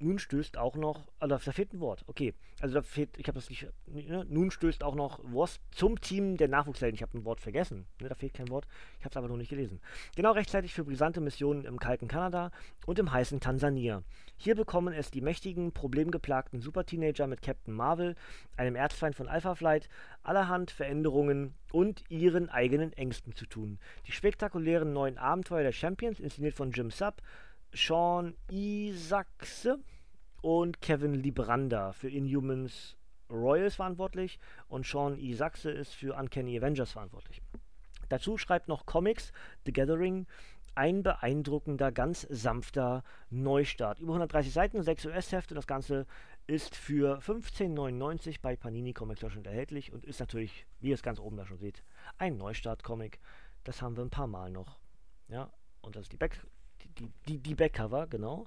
nun stößt auch noch, also da fehlt ein Wort, okay. Also da fehlt, ich habe das nicht, ne? nun stößt auch noch Wasp zum Team der Nachwuchshelden. Ich habe ein Wort vergessen, ne? da fehlt kein Wort, ich habe es aber noch nicht gelesen. Genau rechtzeitig für brisante Missionen im kalten Kanada und im heißen Tansania. Hier bekommen es die mächtigen, problemgeplagten Super-Teenager mit Captain Marvel, einem Erzfeind von Alpha Flight, allerhand Veränderungen und ihren eigenen Ängsten zu tun. Die spektakulären neuen Abenteuer der Champions, inszeniert von Jim Sub, Sean Isaacs und Kevin Libranda für Inhumans Royals verantwortlich und Sean Isaacs ist für Uncanny Avengers verantwortlich. Dazu schreibt noch Comics The Gathering ein beeindruckender, ganz sanfter Neustart. Über 130 Seiten, 6 US-Hefte. Das Ganze ist für 15,99 bei Panini Comics Deutschland erhältlich und ist natürlich, wie ihr es ganz oben da schon seht, ein Neustart-Comic. Das haben wir ein paar Mal noch. Ja, und das ist die Back die, die, Backcover, genau.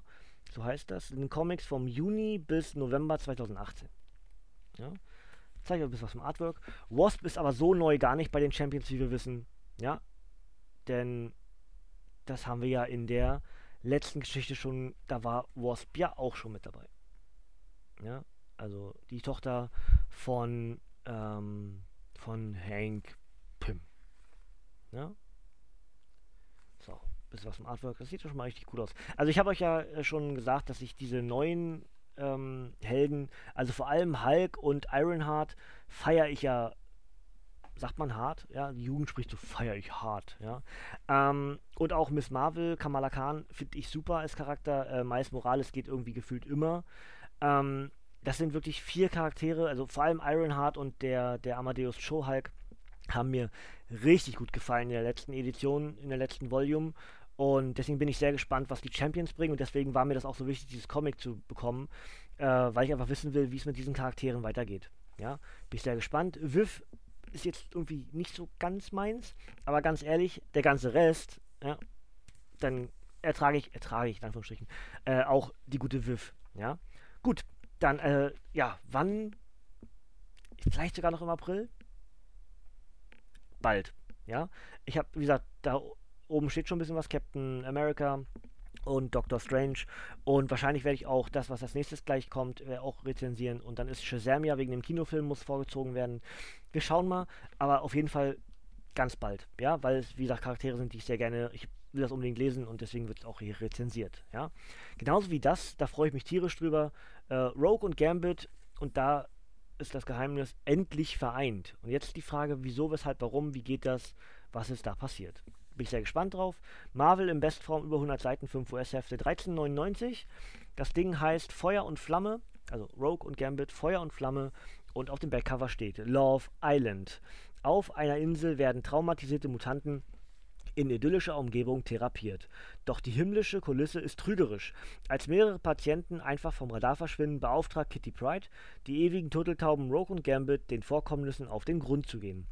So heißt das. In den Comics vom Juni bis November 2018. Ja. Zeige euch ein bisschen was vom Artwork. Wasp ist aber so neu gar nicht bei den Champions, wie wir wissen. Ja. Denn das haben wir ja in der letzten Geschichte schon, da war Wasp ja auch schon mit dabei. Ja. Also die Tochter von, ähm, von Hank Pym. Ja bisschen was vom Artwork. Das sieht schon mal richtig cool aus. Also ich habe euch ja äh, schon gesagt, dass ich diese neuen ähm, Helden, also vor allem Hulk und Ironheart, feiere ich ja, sagt man hart, ja, die Jugend spricht so, feiere ich hart, ja. Ähm, und auch Miss Marvel, Kamala Khan, finde ich super als Charakter. Äh, Miles Morales geht irgendwie gefühlt immer. Ähm, das sind wirklich vier Charaktere, also vor allem Ironheart und der, der Amadeus Show Hulk haben mir richtig gut gefallen in der letzten Edition, in der letzten Volume. Und deswegen bin ich sehr gespannt, was die Champions bringen. Und deswegen war mir das auch so wichtig, dieses Comic zu bekommen, äh, weil ich einfach wissen will, wie es mit diesen Charakteren weitergeht. Ja, bin ich sehr gespannt. Viv ist jetzt irgendwie nicht so ganz meins, aber ganz ehrlich, der ganze Rest, ja, dann ertrage ich, ertrage ich in Anführungsstrichen, äh, auch die gute Viv. Ja, gut, dann, äh, ja, wann? Vielleicht sogar noch im April? Bald. Ja, ich habe, wie gesagt, da Oben steht schon ein bisschen was, Captain America und Doctor Strange. Und wahrscheinlich werde ich auch das, was als nächstes gleich kommt, äh, auch rezensieren. Und dann ist Shazam ja wegen dem Kinofilm muss vorgezogen werden. Wir schauen mal, aber auf jeden Fall ganz bald, ja, weil es, wie gesagt, Charaktere sind, die ich sehr gerne, ich will das unbedingt lesen und deswegen wird es auch hier rezensiert, ja. Genauso wie das, da freue ich mich tierisch drüber. Äh, Rogue und Gambit und da ist das Geheimnis endlich vereint. Und jetzt die Frage, wieso, weshalb, warum, wie geht das, was ist da passiert? Bin ich sehr gespannt drauf. Marvel in Bestform über 100 Seiten, 5 US-Hefte, 13,99. Das Ding heißt Feuer und Flamme, also Rogue und Gambit, Feuer und Flamme. Und auf dem Backcover steht Love Island. Auf einer Insel werden traumatisierte Mutanten in idyllischer Umgebung therapiert. Doch die himmlische Kulisse ist trügerisch. Als mehrere Patienten einfach vom Radar verschwinden, beauftragt Kitty Pride die ewigen Turteltauben Rogue und Gambit, den Vorkommnissen auf den Grund zu gehen.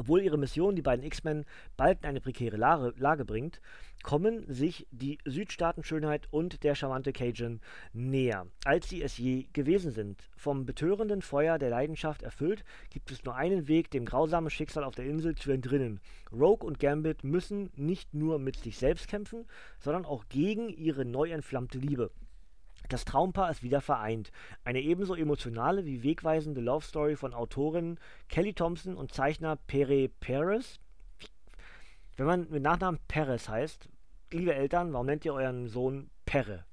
Obwohl ihre Mission die beiden X-Men bald in eine prekäre Lage, Lage bringt, kommen sich die Südstaatenschönheit und der charmante Cajun näher, als sie es je gewesen sind. Vom betörenden Feuer der Leidenschaft erfüllt, gibt es nur einen Weg, dem grausamen Schicksal auf der Insel zu entrinnen. Rogue und Gambit müssen nicht nur mit sich selbst kämpfen, sondern auch gegen ihre neu entflammte Liebe. Das Traumpaar ist wieder vereint. Eine ebenso emotionale wie wegweisende Love Story von Autorin Kelly Thompson und Zeichner Pere Perez. Wenn man mit Nachnamen Perez heißt, liebe Eltern, warum nennt ihr euren Sohn Perre?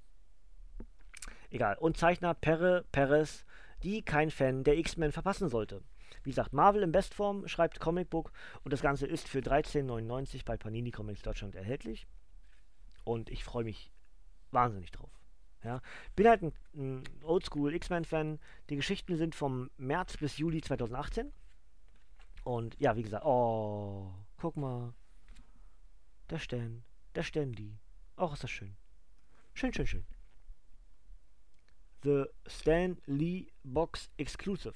Egal. Und Zeichner Pere Perez, die kein Fan der X-Men verpassen sollte. Wie gesagt, Marvel in Bestform schreibt Comicbook und das Ganze ist für 13,99 bei Panini Comics Deutschland erhältlich. Und ich freue mich wahnsinnig drauf. Ja. Bin halt ein, ein Oldschool X-Men-Fan. Die Geschichten sind vom März bis Juli 2018. Und ja, wie gesagt, oh, guck mal. Der Stan, der Stanley. Auch ist das schön. Schön, schön, schön. The Stan Lee Box Exclusive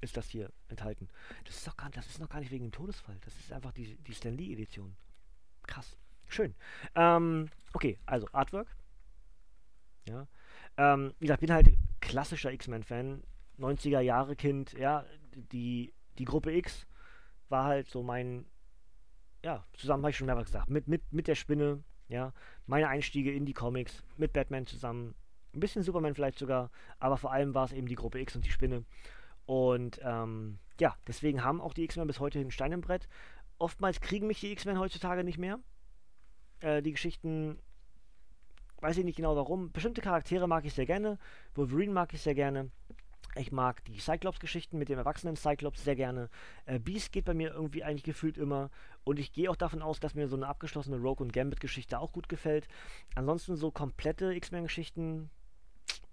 ist das hier enthalten. Das ist, gar, das ist noch gar nicht wegen dem Todesfall. Das ist einfach die, die Stan Lee Edition. Krass. Schön. Ähm, okay, also Artwork. Ja. Ähm, wie gesagt, bin halt klassischer X-Men-Fan, 90er Jahre Kind, ja, die, die Gruppe X war halt so mein, ja, zusammen habe ich schon mehrfach gesagt, mit, mit, mit der Spinne, ja, meine Einstiege in die Comics, mit Batman zusammen, ein bisschen Superman vielleicht sogar, aber vor allem war es eben die Gruppe X und die Spinne. Und ähm, ja, deswegen haben auch die X-Men bis heute einen Stein im Brett. Oftmals kriegen mich die X-Men heutzutage nicht mehr. Äh, die Geschichten, weiß ich nicht genau warum. Bestimmte Charaktere mag ich sehr gerne. Wolverine mag ich sehr gerne. Ich mag die Cyclops-Geschichten mit dem erwachsenen Cyclops sehr gerne. Äh, Beast geht bei mir irgendwie eigentlich gefühlt immer. Und ich gehe auch davon aus, dass mir so eine abgeschlossene Rogue und Gambit-Geschichte auch gut gefällt. Ansonsten so komplette X-Men-Geschichten,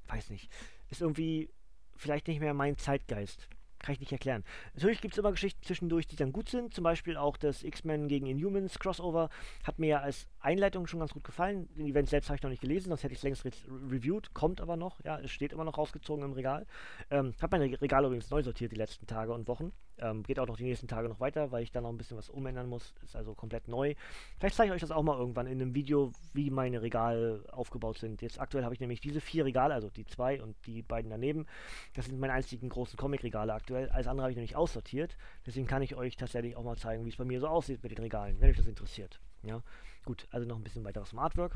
weiß nicht. Ist irgendwie vielleicht nicht mehr mein Zeitgeist. Kann ich nicht erklären. Natürlich gibt es immer Geschichten zwischendurch, die dann gut sind. Zum Beispiel auch das X-Men gegen Inhumans Crossover hat mir ja als Einleitung schon ganz gut gefallen. Den Event selbst habe ich noch nicht gelesen, sonst hätte ich es längst re reviewed. Kommt aber noch, ja, es steht immer noch rausgezogen im Regal. Ähm, habe mein Regal übrigens neu sortiert die letzten Tage und Wochen. Ähm, geht auch noch die nächsten Tage noch weiter, weil ich da noch ein bisschen was umändern muss. Ist also komplett neu. Vielleicht zeige ich euch das auch mal irgendwann in einem Video, wie meine Regale aufgebaut sind. Jetzt aktuell habe ich nämlich diese vier Regale, also die zwei und die beiden daneben. Das sind meine einzigen großen Comic-Regale aktuell. Alles andere habe ich nämlich aussortiert. Deswegen kann ich euch tatsächlich auch mal zeigen, wie es bei mir so aussieht mit den Regalen, wenn euch das interessiert. Ja, gut, also noch ein bisschen weiteres Artwork.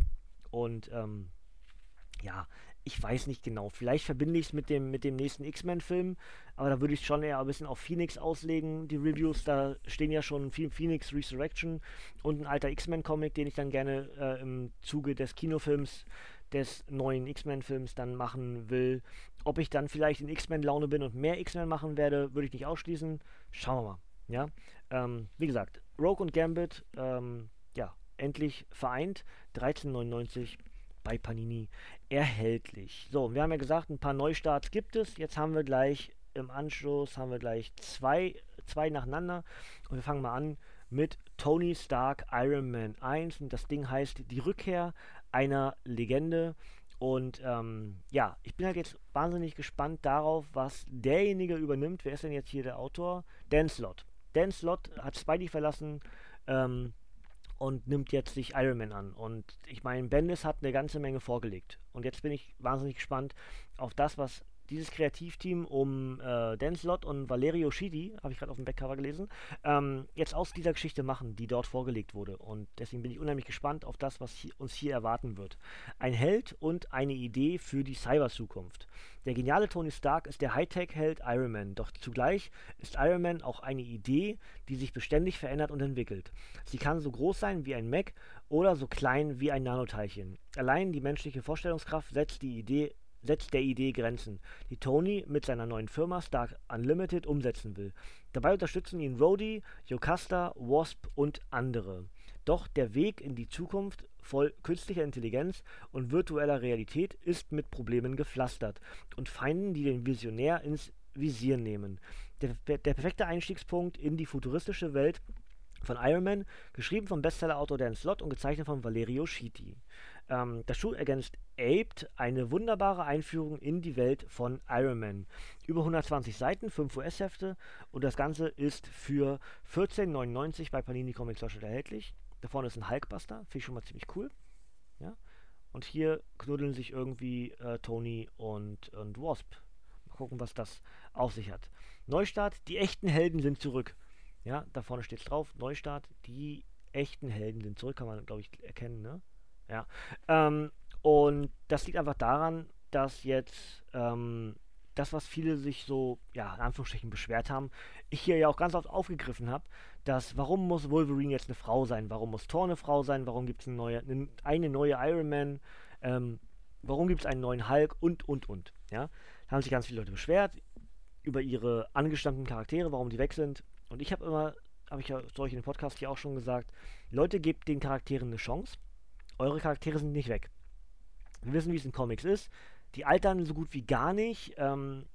Und ähm, ja, ich weiß nicht genau. Vielleicht verbinde ich es mit dem, mit dem nächsten X-Men-Film, aber da würde ich schon eher ein bisschen auf Phoenix auslegen, die Reviews. Da stehen ja schon Phoenix Resurrection und ein alter X-Men-Comic, den ich dann gerne äh, im Zuge des Kinofilms des neuen X-Men-Films dann machen will. Ob ich dann vielleicht in X-Men-Laune bin und mehr X-Men machen werde, würde ich nicht ausschließen. Schauen wir mal. Ja, ähm, wie gesagt, Rogue und Gambit, ähm, ja, endlich vereint. 13,99 bei Panini erhältlich. So, wir haben ja gesagt, ein paar Neustarts gibt es. Jetzt haben wir gleich im Anschluss haben wir gleich zwei, zwei nacheinander. Und wir fangen mal an mit Tony Stark Iron Man 1. Und das Ding heißt Die Rückkehr einer Legende. Und ähm, ja, ich bin halt jetzt wahnsinnig gespannt darauf, was derjenige übernimmt. Wer ist denn jetzt hier der Autor? Dan Slott. Dan Slott hat Spidey verlassen. Ähm, und nimmt jetzt sich Iron Man an. Und ich meine, Bendis hat eine ganze Menge vorgelegt. Und jetzt bin ich wahnsinnig gespannt auf das, was dieses Kreativteam um äh, Dan Slott und Valerio Schidi, habe ich gerade auf dem Backcover gelesen, ähm, jetzt aus dieser Geschichte machen, die dort vorgelegt wurde. Und deswegen bin ich unheimlich gespannt auf das, was hi uns hier erwarten wird. Ein Held und eine Idee für die Cyber-Zukunft. Der geniale Tony Stark ist der Hightech-Held Iron Man, doch zugleich ist Iron Man auch eine Idee, die sich beständig verändert und entwickelt. Sie kann so groß sein wie ein Mac oder so klein wie ein Nanoteilchen. Allein die menschliche Vorstellungskraft setzt die Idee setzt der Idee Grenzen, die Tony mit seiner neuen Firma Stark Unlimited umsetzen will. Dabei unterstützen ihn Rhodey, Jocasta, Wasp und andere. Doch der Weg in die Zukunft voll künstlicher Intelligenz und virtueller Realität ist mit Problemen gepflastert und Feinden, die den Visionär ins Visier nehmen. Der, der perfekte Einstiegspunkt in die futuristische Welt von Iron Man, geschrieben vom Bestsellerautor Dan Slott und gezeichnet von Valerio Schiti. Ähm, das Show ergänzt Aped eine wunderbare Einführung in die Welt von Iron Man. Über 120 Seiten, 5 US-Hefte und das Ganze ist für 14,99 bei Panini Comics Deutschland erhältlich. Da vorne ist ein Hulkbuster, finde ich schon mal ziemlich cool. Ja? Und hier knuddeln sich irgendwie äh, Tony und, und Wasp. Mal gucken, was das auf sich hat. Neustart, die echten Helden sind zurück. Ja, da vorne steht es drauf, Neustart, die echten Helden sind zurück, kann man, glaube ich, erkennen, ne? Ja. Ähm, und das liegt einfach daran, dass jetzt ähm, das, was viele sich so, ja, in Anführungsstrichen beschwert haben, ich hier ja auch ganz oft aufgegriffen habe, dass warum muss Wolverine jetzt eine Frau sein? Warum muss Thor eine Frau sein? Warum gibt es eine neue, eine, eine neue Iron Man? Ähm, warum gibt es einen neuen Hulk? Und, und, und. Ja, da haben sich ganz viele Leute beschwert über ihre angestammten Charaktere, warum die weg sind. Und ich habe immer, habe ich ja solch in Podcast hier auch schon gesagt, Leute, gebt den Charakteren eine Chance eure Charaktere sind nicht weg. Wir wissen, wie es in Comics ist. Die altern so gut wie gar nicht. Ähm,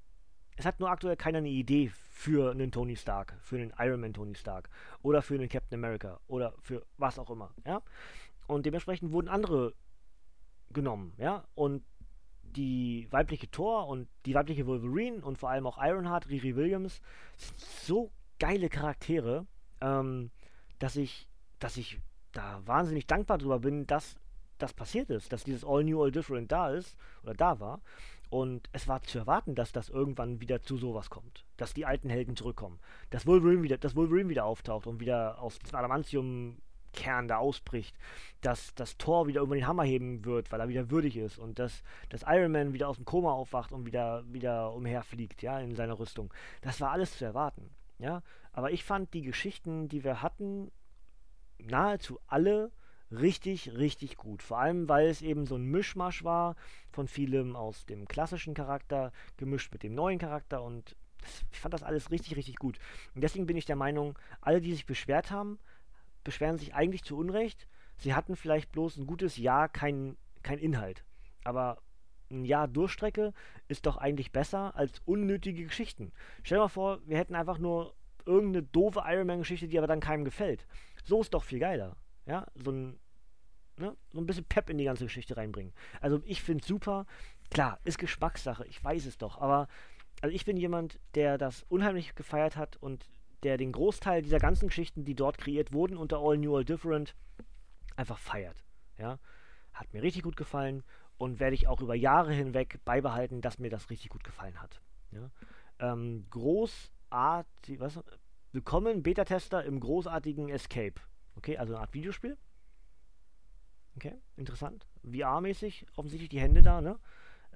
es hat nur aktuell keiner eine Idee für einen Tony Stark, für einen Iron Man Tony Stark oder für einen Captain America oder für was auch immer, ja. Und dementsprechend wurden andere genommen, ja. Und die weibliche Thor und die weibliche Wolverine und vor allem auch Ironheart, Riri Williams sind so geile Charaktere, ähm, dass ich, dass ich da wahnsinnig dankbar drüber bin, dass das passiert ist, dass dieses All New, All Different da ist oder da war. Und es war zu erwarten, dass das irgendwann wieder zu sowas kommt. Dass die alten Helden zurückkommen. Dass Wolverine wieder, dass Wolverine wieder auftaucht und wieder aus diesem Adamantium-Kern da ausbricht. Dass das Thor wieder irgendwann den Hammer heben wird, weil er wieder würdig ist. Und dass, dass Iron Man wieder aus dem Koma aufwacht und wieder, wieder umherfliegt, ja, in seiner Rüstung. Das war alles zu erwarten. Ja. Aber ich fand die Geschichten, die wir hatten, nahezu alle richtig, richtig gut. Vor allem, weil es eben so ein Mischmasch war von vielem aus dem klassischen Charakter gemischt mit dem neuen Charakter und das, ich fand das alles richtig, richtig gut. Und deswegen bin ich der Meinung, alle, die sich beschwert haben, beschweren sich eigentlich zu Unrecht. Sie hatten vielleicht bloß ein gutes Jahr kein, kein Inhalt. Aber ein Jahr Durchstrecke ist doch eigentlich besser als unnötige Geschichten. Stell dir mal vor, wir hätten einfach nur irgendeine doofe Iron Man-Geschichte, die aber dann keinem gefällt. So ist doch viel geiler. Ja, so ein ne, so ein bisschen Pep in die ganze Geschichte reinbringen. Also ich finde super. Klar, ist Geschmackssache, ich weiß es doch, aber also ich bin jemand, der das unheimlich gefeiert hat und der den Großteil dieser ganzen Geschichten, die dort kreiert wurden unter All New All Different, einfach feiert. Ja, hat mir richtig gut gefallen und werde ich auch über Jahre hinweg beibehalten, dass mir das richtig gut gefallen hat. Ja? Ähm, großartig, was? Willkommen Beta-Tester im großartigen Escape. Okay, also eine Art Videospiel. Okay, interessant. VR-mäßig, offensichtlich die Hände da, ne?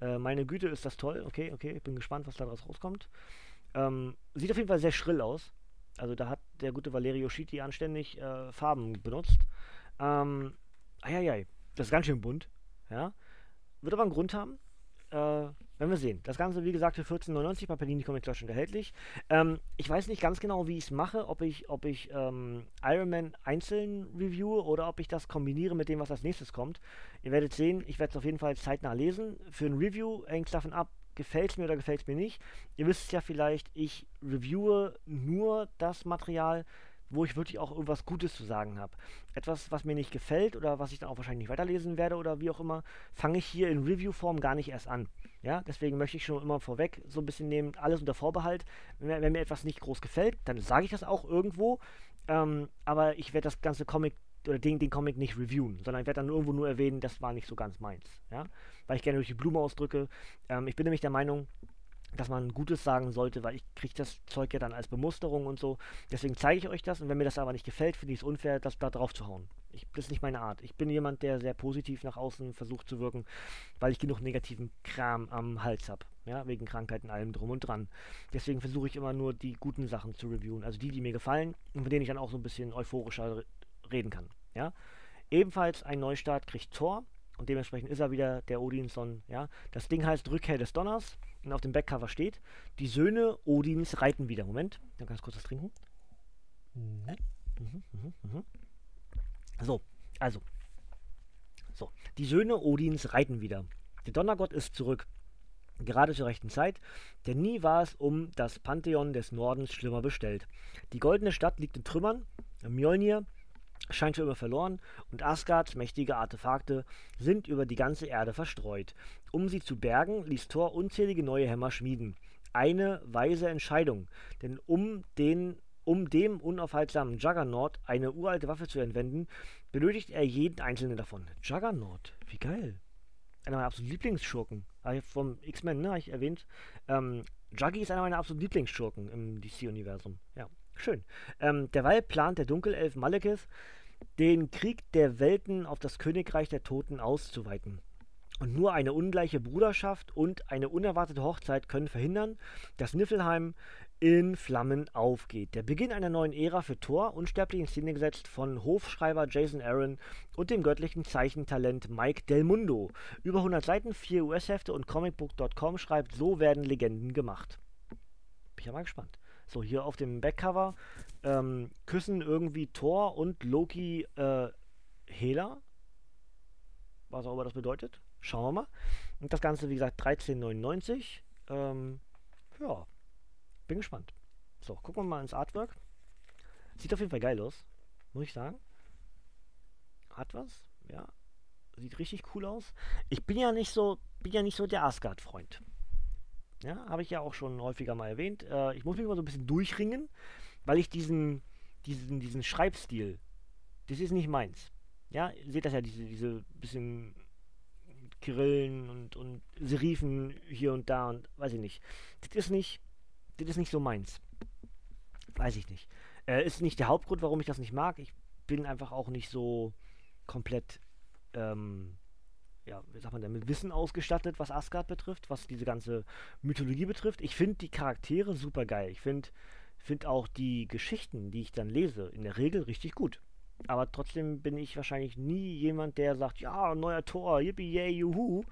Äh, meine Güte, ist das toll. Okay, okay, ich bin gespannt, was daraus rauskommt. Ähm, sieht auf jeden Fall sehr schrill aus. Also da hat der gute Valerio Schiti anständig äh, Farben benutzt. Ähm, eieiei, das ist ganz schön bunt. Ja. Wird aber einen Grund haben. Äh, werden wir sehen. Das Ganze, wie gesagt, für 14,99 bei Panini Comics Deutschland erhältlich. Ähm, ich weiß nicht ganz genau, wie ich es mache, ob ich, ob ich ähm, Iron Man einzeln reviewe oder ob ich das kombiniere mit dem, was als nächstes kommt. Ihr werdet sehen, ich werde es auf jeden Fall zeitnah lesen. Für ein Review hängt es davon ab, gefällt es mir oder gefällt es mir nicht. Ihr wisst es ja vielleicht, ich reviewe nur das Material, wo ich wirklich auch irgendwas Gutes zu sagen habe. Etwas, was mir nicht gefällt oder was ich dann auch wahrscheinlich nicht weiterlesen werde oder wie auch immer, fange ich hier in Review-Form gar nicht erst an. Ja, deswegen möchte ich schon immer vorweg so ein bisschen nehmen, alles unter Vorbehalt. Wenn, wenn mir etwas nicht groß gefällt, dann sage ich das auch irgendwo. Ähm, aber ich werde das ganze Comic oder den, den Comic nicht reviewen, sondern ich werde dann irgendwo nur erwähnen, das war nicht so ganz meins. Ja, weil ich gerne durch die Blume ausdrücke. Ähm, ich bin nämlich der Meinung, dass man Gutes sagen sollte, weil ich kriege das Zeug ja dann als Bemusterung und so. Deswegen zeige ich euch das und wenn mir das aber nicht gefällt, finde ich es unfair, das da drauf zu hauen. Ich, das ist nicht meine Art. Ich bin jemand, der sehr positiv nach außen versucht zu wirken, weil ich genug negativen Kram am Hals habe. Ja, wegen Krankheiten, allem drum und dran. Deswegen versuche ich immer nur die guten Sachen zu reviewen. Also die, die mir gefallen und von denen ich dann auch so ein bisschen euphorischer reden kann. Ja. Ebenfalls ein Neustart kriegt Thor und dementsprechend ist er wieder der Odinson. Ja. Das Ding heißt Rückkehr des Donners auf dem Backcover steht, die Söhne Odins reiten wieder. Moment, dann ganz kurz was trinken. Mhm. Mhm, mhm, mhm. So, also. So, die Söhne Odins reiten wieder. Der Donnergott ist zurück. Gerade zur rechten Zeit, denn nie war es um das Pantheon des Nordens schlimmer bestellt. Die goldene Stadt liegt in Trümmern, Mjolnir scheint für immer verloren und Asgards mächtige Artefakte sind über die ganze Erde verstreut. Um sie zu bergen, ließ Thor unzählige neue Hämmer schmieden. Eine weise Entscheidung, denn um den um dem unaufhaltsamen Juggernaut eine uralte Waffe zu entwenden, benötigt er jeden einzelnen davon. Juggernaut, wie geil. Einer meiner absoluten Lieblingsschurken. Vom X-Men, ne, habe ich erwähnt. Ähm, Juggy ist einer meiner absoluten Lieblingsschurken im DC-Universum. Ja. Schön. Ähm, derweil plant der Dunkelelf Malekith, den Krieg der Welten auf das Königreich der Toten auszuweiten. Und nur eine ungleiche Bruderschaft und eine unerwartete Hochzeit können verhindern, dass Niflheim in Flammen aufgeht. Der Beginn einer neuen Ära für Thor, unsterblich in Szene gesetzt von Hofschreiber Jason Aaron und dem göttlichen Zeichentalent Mike Del Mundo. Über 100 Seiten, 4 US-Hefte und comicbook.com schreibt, so werden Legenden gemacht. Bin ich ja mal gespannt. So, hier auf dem Backcover ähm, küssen irgendwie Thor und Loki äh, Hela. Was auch immer das bedeutet. Schauen wir mal. Und das Ganze, wie gesagt, 13,99. Ähm, ja, bin gespannt. So, gucken wir mal ins Artwork. Sieht auf jeden Fall geil aus, muss ich sagen. Hat was, ja. Sieht richtig cool aus. Ich bin ja nicht so, bin ja nicht so der Asgard-Freund. Ja, habe ich ja auch schon häufiger mal erwähnt. Äh, ich muss mich mal so ein bisschen durchringen, weil ich diesen, diesen, diesen Schreibstil, das ist nicht meins. Ja, ihr seht das ja, diese, diese bisschen Grillen und, und Serifen hier und da und weiß ich nicht. Das ist nicht, das ist nicht so meins. Weiß ich nicht. Äh, ist nicht der Hauptgrund, warum ich das nicht mag. Ich bin einfach auch nicht so komplett, ähm, ja, wie sagt man denn, mit Wissen ausgestattet, was Asgard betrifft, was diese ganze Mythologie betrifft. Ich finde die Charaktere super geil. Ich finde find auch die Geschichten, die ich dann lese, in der Regel richtig gut. Aber trotzdem bin ich wahrscheinlich nie jemand, der sagt, ja, neuer Tor, yippie, yay, juhu.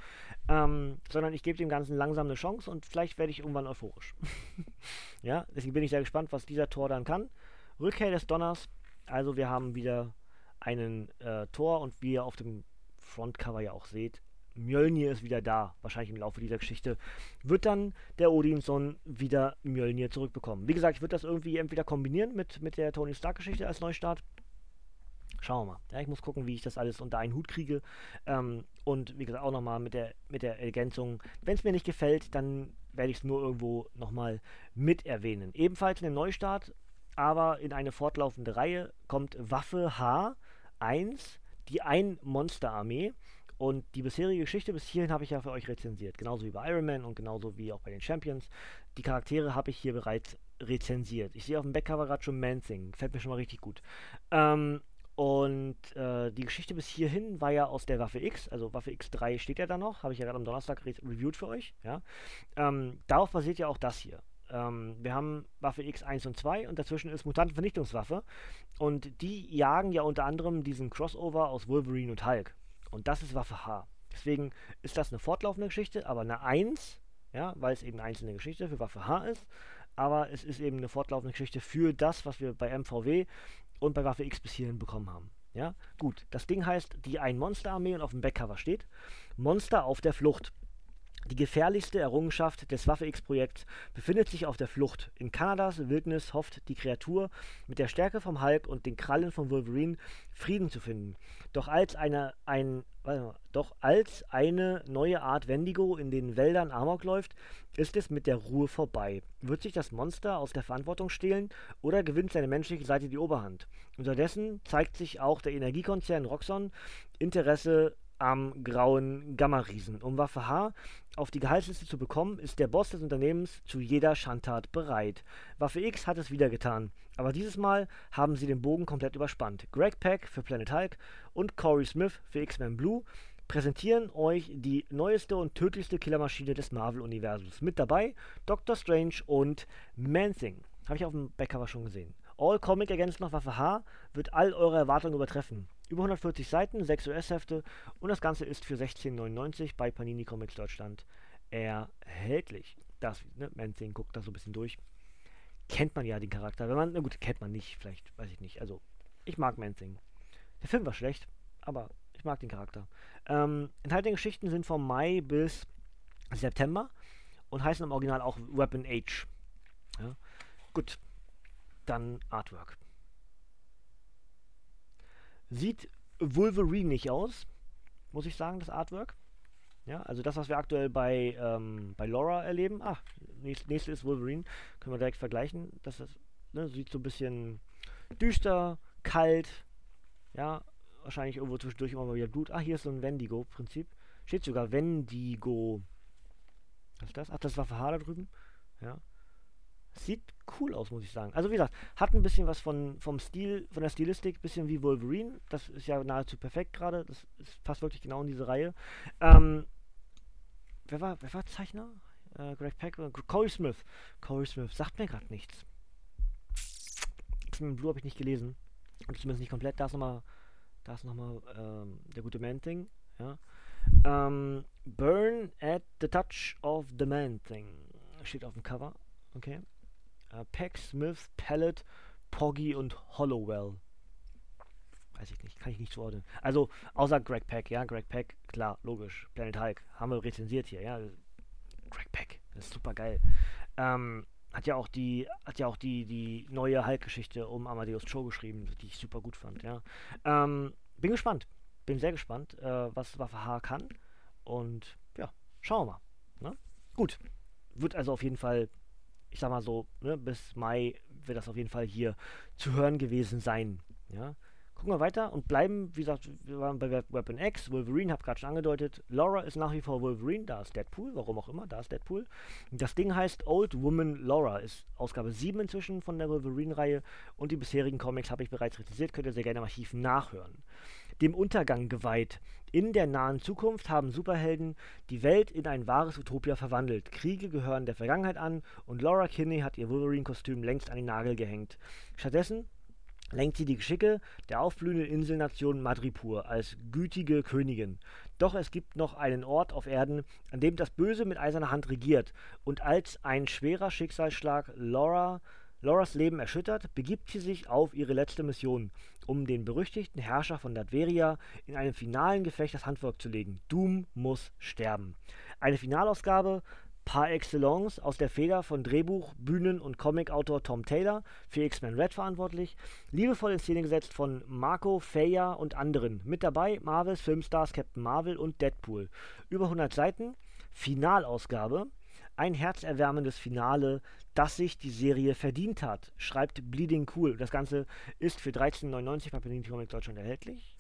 Ähm, sondern ich gebe dem Ganzen langsam eine Chance und vielleicht werde ich irgendwann euphorisch. ja, deswegen bin ich sehr gespannt, was dieser Tor dann kann. Rückkehr des Donners. Also wir haben wieder einen äh, Tor und wie ihr auf dem Frontcover ja auch seht, Mjölnir ist wieder da, wahrscheinlich im Laufe dieser Geschichte, wird dann der Odinson wieder Mjölnir zurückbekommen. Wie gesagt, ich würde das irgendwie entweder kombinieren mit, mit der Tony Stark-Geschichte als Neustart Schauen wir mal. Ja, ich muss gucken, wie ich das alles unter einen Hut kriege. Ähm, und wie gesagt, auch nochmal mit der, mit der Ergänzung, wenn es mir nicht gefällt, dann werde ich es nur irgendwo nochmal mit erwähnen. Ebenfalls in den Neustart, aber in eine fortlaufende Reihe kommt Waffe H1, die Ein-Monster-Armee. Und die bisherige Geschichte bis hierhin habe ich ja für euch rezensiert. Genauso wie bei Iron Man und genauso wie auch bei den Champions. Die Charaktere habe ich hier bereits rezensiert. Ich sehe auf dem Backcover gerade schon Mansing. Fällt mir schon mal richtig gut. Ähm, und äh, die Geschichte bis hierhin war ja aus der Waffe X, also Waffe X3 steht ja da noch, habe ich ja gerade am Donnerstag re reviewed für euch. Ja? Ähm, darauf basiert ja auch das hier. Ähm, wir haben Waffe X1 und 2 und dazwischen ist Mutantenvernichtungswaffe. Und die jagen ja unter anderem diesen Crossover aus Wolverine und Hulk. Und das ist Waffe H. Deswegen ist das eine fortlaufende Geschichte, aber eine 1, ja, weil es eben eine einzelne Geschichte für Waffe H ist. Aber es ist eben eine fortlaufende Geschichte für das, was wir bei MVW und bei Waffe X bis hierhin bekommen haben. Ja, gut. Das Ding heißt die Ein-Monster-Armee und auf dem Backcover steht Monster auf der Flucht. Die gefährlichste Errungenschaft des Waffe X-Projekts befindet sich auf der Flucht. In Kanadas Wildnis hofft die Kreatur, mit der Stärke vom Hulk und den Krallen von Wolverine Frieden zu finden. Doch als eine, ein, doch als eine neue Art Wendigo in den Wäldern Amok läuft, ist es mit der Ruhe vorbei. Wird sich das Monster aus der Verantwortung stehlen oder gewinnt seine menschliche Seite die Oberhand? Unterdessen zeigt sich auch der Energiekonzern Roxxon Interesse am grauen Gamma-Riesen. Um Waffe H auf die Gehaltsliste zu bekommen, ist der Boss des Unternehmens zu jeder Schandtat bereit. Waffe X hat es wieder getan, aber dieses Mal haben sie den Bogen komplett überspannt. Greg Peck für Planet Hulk und Corey Smith für X-Men Blue präsentieren euch die neueste und tödlichste Killermaschine des Marvel-Universums. Mit dabei Doctor Strange und Man-Thing. Habe ich auf dem Backcover schon gesehen. All Comic ergänzt noch Waffe H, wird all eure Erwartungen übertreffen. Über 140 Seiten, 6 US-Hefte und das Ganze ist für 16,99 bei Panini Comics Deutschland erhältlich. Das, ne, Man-Thing guckt da so ein bisschen durch. Kennt man ja den Charakter. Wenn man, na gut, kennt man nicht, vielleicht, weiß ich nicht. Also, ich mag Man-Thing. Der Film war schlecht, aber ich mag den Charakter. Ähm, enthaltene Geschichten sind vom Mai bis September und heißen im Original auch Weapon Age. Ja. Gut, dann Artwork. Sieht Wolverine nicht aus, muss ich sagen, das Artwork. Ja, also das, was wir aktuell bei, ähm, bei Laura erleben. Ah, nächste, nächste ist Wolverine. Können wir direkt vergleichen. Das ist, ne, sieht so ein bisschen düster, kalt. Ja, wahrscheinlich irgendwo zwischendurch immer mal wieder Blut. Ah, hier ist so ein Wendigo-Prinzip. Steht sogar Wendigo. Was ist das? Ach, das war H da drüben. Ja. Sieht cool aus, muss ich sagen. Also wie gesagt, hat ein bisschen was von, vom Stil, von der Stilistik, bisschen wie Wolverine. Das ist ja nahezu perfekt gerade. Das ist, passt wirklich genau in diese Reihe. Ähm, wer war, wer war Zeichner? Äh, Greg Peck, äh, Corey Smith. Corey Smith sagt mir gerade nichts. X-Men Blue habe ich nicht gelesen. Und zumindest nicht komplett. Da ist nochmal, da ist nochmal ähm, der gute Man-Thing. Ja. Ähm, Burn at the Touch of the Man-Thing. Steht auf dem Cover. Okay. Äh, Peck, Smith, Pallet, Poggy und Hollowell. Weiß ich nicht, kann ich nicht zuordnen. Also, außer Greg Peck, ja, Greg Peck, klar, logisch. Planet Hulk, haben wir rezensiert hier, ja. Greg Peck, das ist super geil. Ähm, hat ja auch die, hat ja auch die, die neue Hulk-Geschichte um Amadeus Cho geschrieben, die ich super gut fand, ja. Ähm, bin gespannt. Bin sehr gespannt, äh, was Waffe H kann. Und ja, schauen wir mal. Ne? Gut. Wird also auf jeden Fall ich sag mal so, ne, bis Mai wird das auf jeden Fall hier zu hören gewesen sein. Ja, gucken wir weiter und bleiben, wie gesagt, wir waren bei Weapon X, Wolverine, hab gerade schon angedeutet. Laura ist nach wie vor Wolverine, da ist Deadpool, warum auch immer, da ist Deadpool. Das Ding heißt Old Woman Laura, ist Ausgabe 7 inzwischen von der Wolverine-Reihe und die bisherigen Comics habe ich bereits kritisiert, könnt ihr sehr gerne im Archiv nachhören. Dem Untergang geweiht. In der nahen Zukunft haben Superhelden die Welt in ein wahres Utopia verwandelt. Kriege gehören der Vergangenheit an und Laura Kinney hat ihr Wolverine-Kostüm längst an den Nagel gehängt. Stattdessen lenkt sie die Geschicke der aufblühenden Inselnation Madripur als gütige Königin. Doch es gibt noch einen Ort auf Erden, an dem das Böse mit eiserner Hand regiert, und als ein schwerer Schicksalsschlag Laura, Lauras Leben erschüttert, begibt sie sich auf ihre letzte Mission, um den berüchtigten Herrscher von Latveria in einem finalen Gefecht das Handwerk zu legen. Doom muss sterben. Eine Finalausgabe par excellence aus der Feder von Drehbuch-, Bühnen- und Comicautor Tom Taylor, für X-Men Red verantwortlich, liebevoll in Szene gesetzt von Marco Feya und anderen. Mit dabei Marvels Filmstars Captain Marvel und Deadpool. Über 100 Seiten, Finalausgabe, ein herzerwärmendes Finale, das sich die Serie verdient hat, schreibt Bleeding Cool. Das Ganze ist für 13,99 bei Panini Comics Deutschland erhältlich.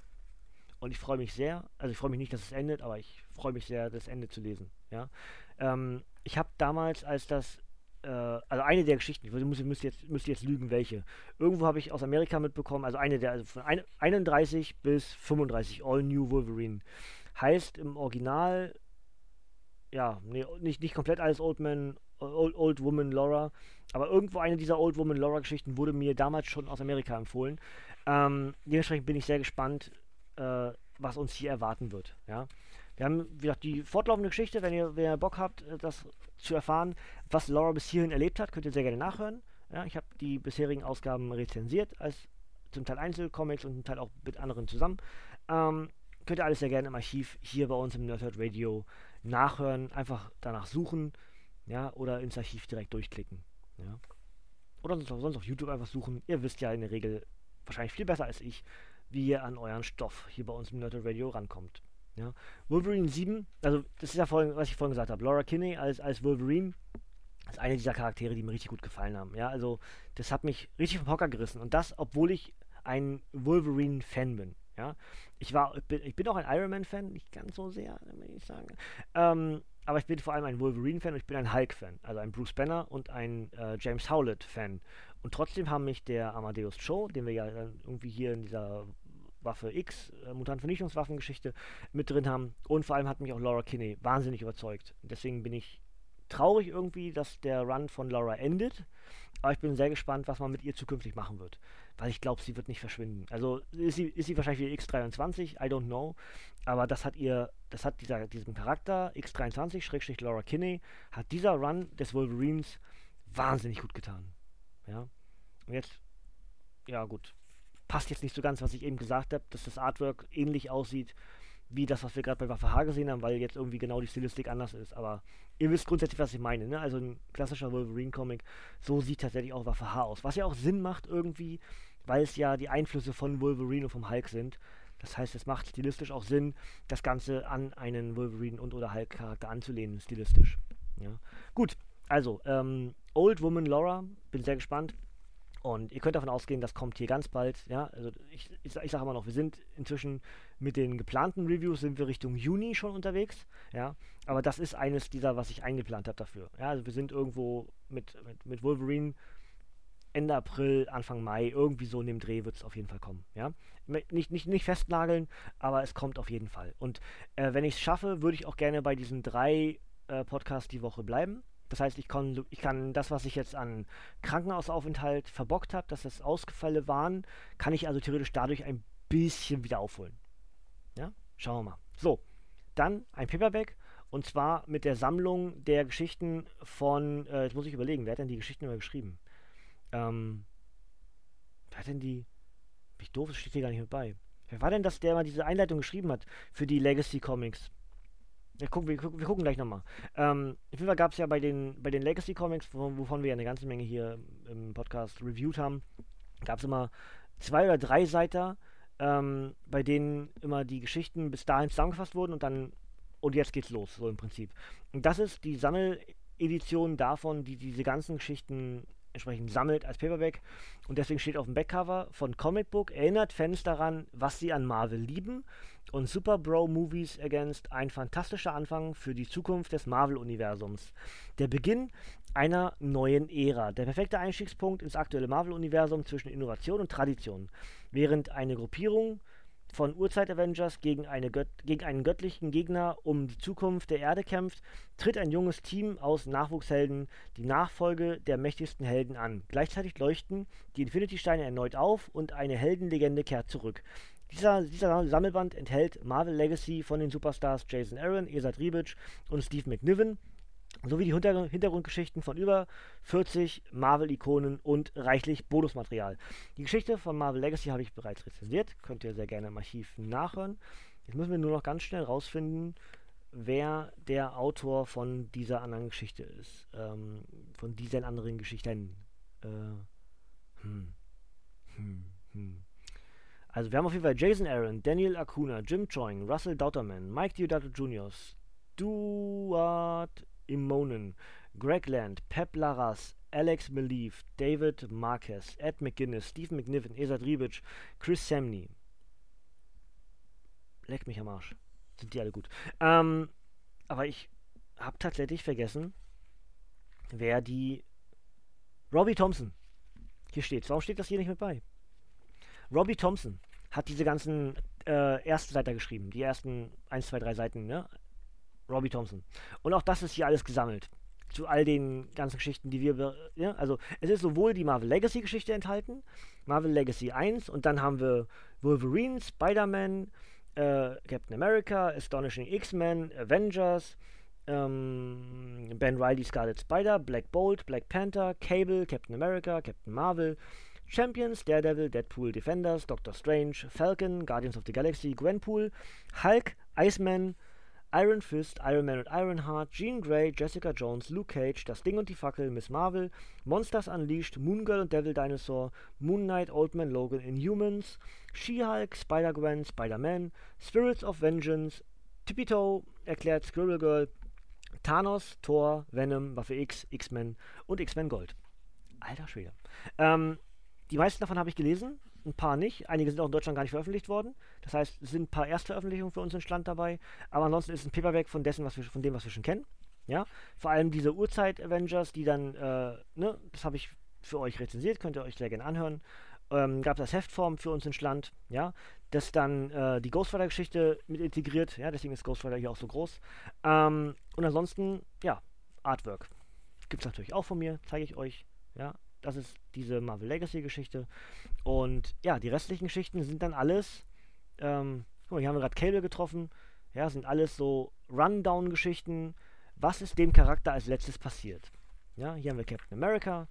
Und ich freue mich sehr, also ich freue mich nicht, dass es endet, aber ich freue mich sehr, das Ende zu lesen. Ja? Ähm, ich habe damals, als das, äh, also eine der Geschichten, ich muss, müsste, jetzt, müsste jetzt lügen, welche. Irgendwo habe ich aus Amerika mitbekommen, also eine der, also von ein, 31 bis 35, All New Wolverine. Heißt im Original, ja, nee, nicht, nicht komplett alles Old Man, Old, Old Woman Laura, aber irgendwo eine dieser Old Woman Laura Geschichten wurde mir damals schon aus Amerika empfohlen. Ähm, dementsprechend bin ich sehr gespannt, äh, was uns hier erwarten wird. Ja. Wir haben, wie gesagt, die fortlaufende Geschichte, wenn ihr, wenn ihr Bock habt, äh, das zu erfahren, was Laura bis hierhin erlebt hat, könnt ihr sehr gerne nachhören. Ja, ich habe die bisherigen Ausgaben rezensiert, als zum Teil Einzelcomics und zum Teil auch mit anderen zusammen. Ähm, könnt ihr alles sehr gerne im Archiv hier bei uns im Nerdhurt Radio nachhören. Einfach danach suchen, ja, oder ins Archiv direkt durchklicken. Ja. Oder sonst, sonst auf YouTube einfach suchen. Ihr wisst ja in der Regel wahrscheinlich viel besser als ich, wie ihr an euren Stoff hier bei uns im Nerdhurt Radio rankommt. Ja. Wolverine 7, also das ist ja vorhin, was ich vorhin gesagt habe. Laura Kinney als, als Wolverine ist eine dieser Charaktere, die mir richtig gut gefallen haben. Ja, also das hat mich richtig vom Hocker gerissen. Und das, obwohl ich ein Wolverine-Fan bin. Ja, ich war, ich bin, ich bin auch ein Iron Man-Fan, nicht ganz so sehr, will ich sagen. Ähm, aber ich bin vor allem ein Wolverine-Fan und ich bin ein Hulk-Fan, also ein Bruce Banner und ein äh, James Howlett-Fan. Und trotzdem haben mich der Amadeus Cho, den wir ja irgendwie hier in dieser Waffe X, äh, Mutantenvernichtungswaffengeschichte mit drin haben. Und vor allem hat mich auch Laura Kinney wahnsinnig überzeugt. Deswegen bin ich traurig irgendwie, dass der Run von Laura endet. Aber ich bin sehr gespannt, was man mit ihr zukünftig machen wird. Weil ich glaube, sie wird nicht verschwinden. Also ist sie, ist sie wahrscheinlich wie X23, I don't know. Aber das hat ihr, das hat dieser, diesem Charakter, X23, Laura Kinney, hat dieser Run des Wolverines wahnsinnig gut getan. Ja. Und jetzt, ja gut, passt jetzt nicht so ganz, was ich eben gesagt habe, dass das Artwork ähnlich aussieht wie das, was wir gerade bei Waffe H gesehen haben, weil jetzt irgendwie genau die Stilistik anders ist. Aber ihr wisst grundsätzlich, was ich meine. Ne? Also ein klassischer Wolverine-Comic, so sieht tatsächlich auch Waffe H aus. Was ja auch Sinn macht irgendwie, weil es ja die Einflüsse von Wolverine und vom Hulk sind. Das heißt, es macht stilistisch auch Sinn, das Ganze an einen Wolverine und oder Hulk-Charakter anzulehnen, stilistisch. Ja. Gut, also, ähm, Old Woman Laura, bin sehr gespannt. Und ihr könnt davon ausgehen, das kommt hier ganz bald. Ja, also ich, ich, ich sage immer noch, wir sind inzwischen mit den geplanten Reviews sind wir Richtung Juni schon unterwegs. Ja, aber das ist eines dieser, was ich eingeplant habe dafür. Ja, also wir sind irgendwo mit, mit, mit Wolverine Ende April, Anfang Mai, irgendwie so in dem Dreh wird es auf jeden Fall kommen. Ja, nicht, nicht, nicht festnageln, aber es kommt auf jeden Fall. Und äh, wenn ich es schaffe, würde ich auch gerne bei diesen drei äh, Podcasts die Woche bleiben. Das heißt, ich kann, ich kann das, was ich jetzt an Krankenhausaufenthalt verbockt habe, dass das Ausgefälle waren, kann ich also theoretisch dadurch ein bisschen wieder aufholen. Ja, schauen wir mal. So, dann ein Paperback und zwar mit der Sammlung der Geschichten von, äh, jetzt muss ich überlegen, wer hat denn die Geschichten immer geschrieben? Ähm, wer hat denn die, ich doof, das steht hier gar nicht mit bei. Wer war denn das, der mal diese Einleitung geschrieben hat für die Legacy Comics? Wir gucken, wir, wir gucken gleich nochmal. Ähm, auf jeden Fall gab es ja bei den, bei den Legacy Comics, wovon wir ja eine ganze Menge hier im Podcast reviewed haben, gab es immer zwei oder drei Seiter, ähm, bei denen immer die Geschichten bis dahin zusammengefasst wurden und dann, und jetzt geht's los, so im Prinzip. Und das ist die Sammeledition davon, die diese ganzen Geschichten entsprechend sammelt als Paperback. Und deswegen steht auf dem Backcover von Comic Book, erinnert Fans daran, was sie an Marvel lieben. Und Super Bro Movies Against ein fantastischer Anfang für die Zukunft des Marvel-Universums. Der Beginn einer neuen Ära. Der perfekte Einstiegspunkt ins aktuelle Marvel-Universum zwischen Innovation und Tradition. Während eine Gruppierung von Urzeit-Avengers gegen, eine gegen einen göttlichen Gegner um die Zukunft der Erde kämpft, tritt ein junges Team aus Nachwuchshelden die Nachfolge der mächtigsten Helden an. Gleichzeitig leuchten die Infinity-Steine erneut auf und eine Heldenlegende kehrt zurück. Dieser, dieser, Sammelband enthält Marvel Legacy von den Superstars Jason Aaron, Esad Ribic und Steve McNiven sowie die Hintergrundgeschichten von über 40 Marvel-Ikonen und reichlich Bonusmaterial. Die Geschichte von Marvel Legacy habe ich bereits rezensiert, könnt ihr sehr gerne im Archiv nachhören. Jetzt müssen wir nur noch ganz schnell rausfinden, wer der Autor von dieser anderen Geschichte ist. Ähm, von diesen anderen Geschichten. Äh, hm, hm, hm. Also wir haben auf jeden Fall Jason Aaron, Daniel Acuna, Jim Choing, Russell Dauterman, Mike Diodato Jr., Stuart Immonen, Greg Land, Pep Larraz, Alex Malief, David Marquez, Ed McGuinness, Steve McNiven, Esad Ribic, Chris Samney. Leck mich am Arsch. Sind die alle gut. Ähm, aber ich habe tatsächlich vergessen, wer die Robbie Thompson. Hier steht. Warum steht das hier nicht mit bei? Robbie Thompson hat diese ganzen äh, ersten Seiten geschrieben. Die ersten 1, 2, 3 Seiten, ne? Robbie Thompson. Und auch das ist hier alles gesammelt. Zu all den ganzen Geschichten, die wir. Ja, also, es ist sowohl die Marvel Legacy Geschichte enthalten, Marvel Legacy 1, und dann haben wir Wolverine, Spider-Man, äh, Captain America, Astonishing X-Men, Avengers, ähm, Ben Riley, Scarlet Spider, Black Bolt, Black Panther, Cable, Captain America, Captain Marvel, Champions, Daredevil, Deadpool, Defenders, Doctor Strange, Falcon, Guardians of the Galaxy, Gwenpool, Hulk, Iceman, Iron Fist, Iron Man und Ironheart, Jean Grey, Jessica Jones, Luke Cage, Das Ding und die Fackel, Miss Marvel, Monsters Unleashed, Moon Girl und Devil Dinosaur, Moon Knight, Old Man Logan, Inhumans, She-Hulk, Spider-Gwen, Spider-Man, Spirits of Vengeance, Tippy Toe, erklärt Squirrel Girl, Thanos, Thor, Venom, Waffe X, X-Men und X-Men Gold. Alter Schwede. Ähm, die meisten davon habe ich gelesen, ein paar nicht. Einige sind auch in Deutschland gar nicht veröffentlicht worden. Das heißt, es sind ein paar Erstveröffentlichungen für uns in Stand dabei. Aber ansonsten ist ein Paperback von dessen, was wir, von dem, was wir schon kennen. Ja, vor allem diese Urzeit-Avengers, die dann, äh, ne, das habe ich für euch rezensiert, könnt ihr euch sehr gerne anhören. Ähm, gab als Heftform für uns in Stand, ja, das dann äh, die Ghost Rider-Geschichte mit integriert, ja, deswegen ist Ghost Rider hier auch so groß. Ähm, und ansonsten, ja, Artwork. Gibt es natürlich auch von mir, zeige ich euch, ja, das ist diese Marvel Legacy-Geschichte. Und ja, die restlichen Geschichten sind dann alles. Ähm, guck mal, hier haben wir gerade Cable getroffen. Ja, sind alles so Rundown-Geschichten. Was ist dem Charakter als letztes passiert? Ja, hier haben wir Captain America.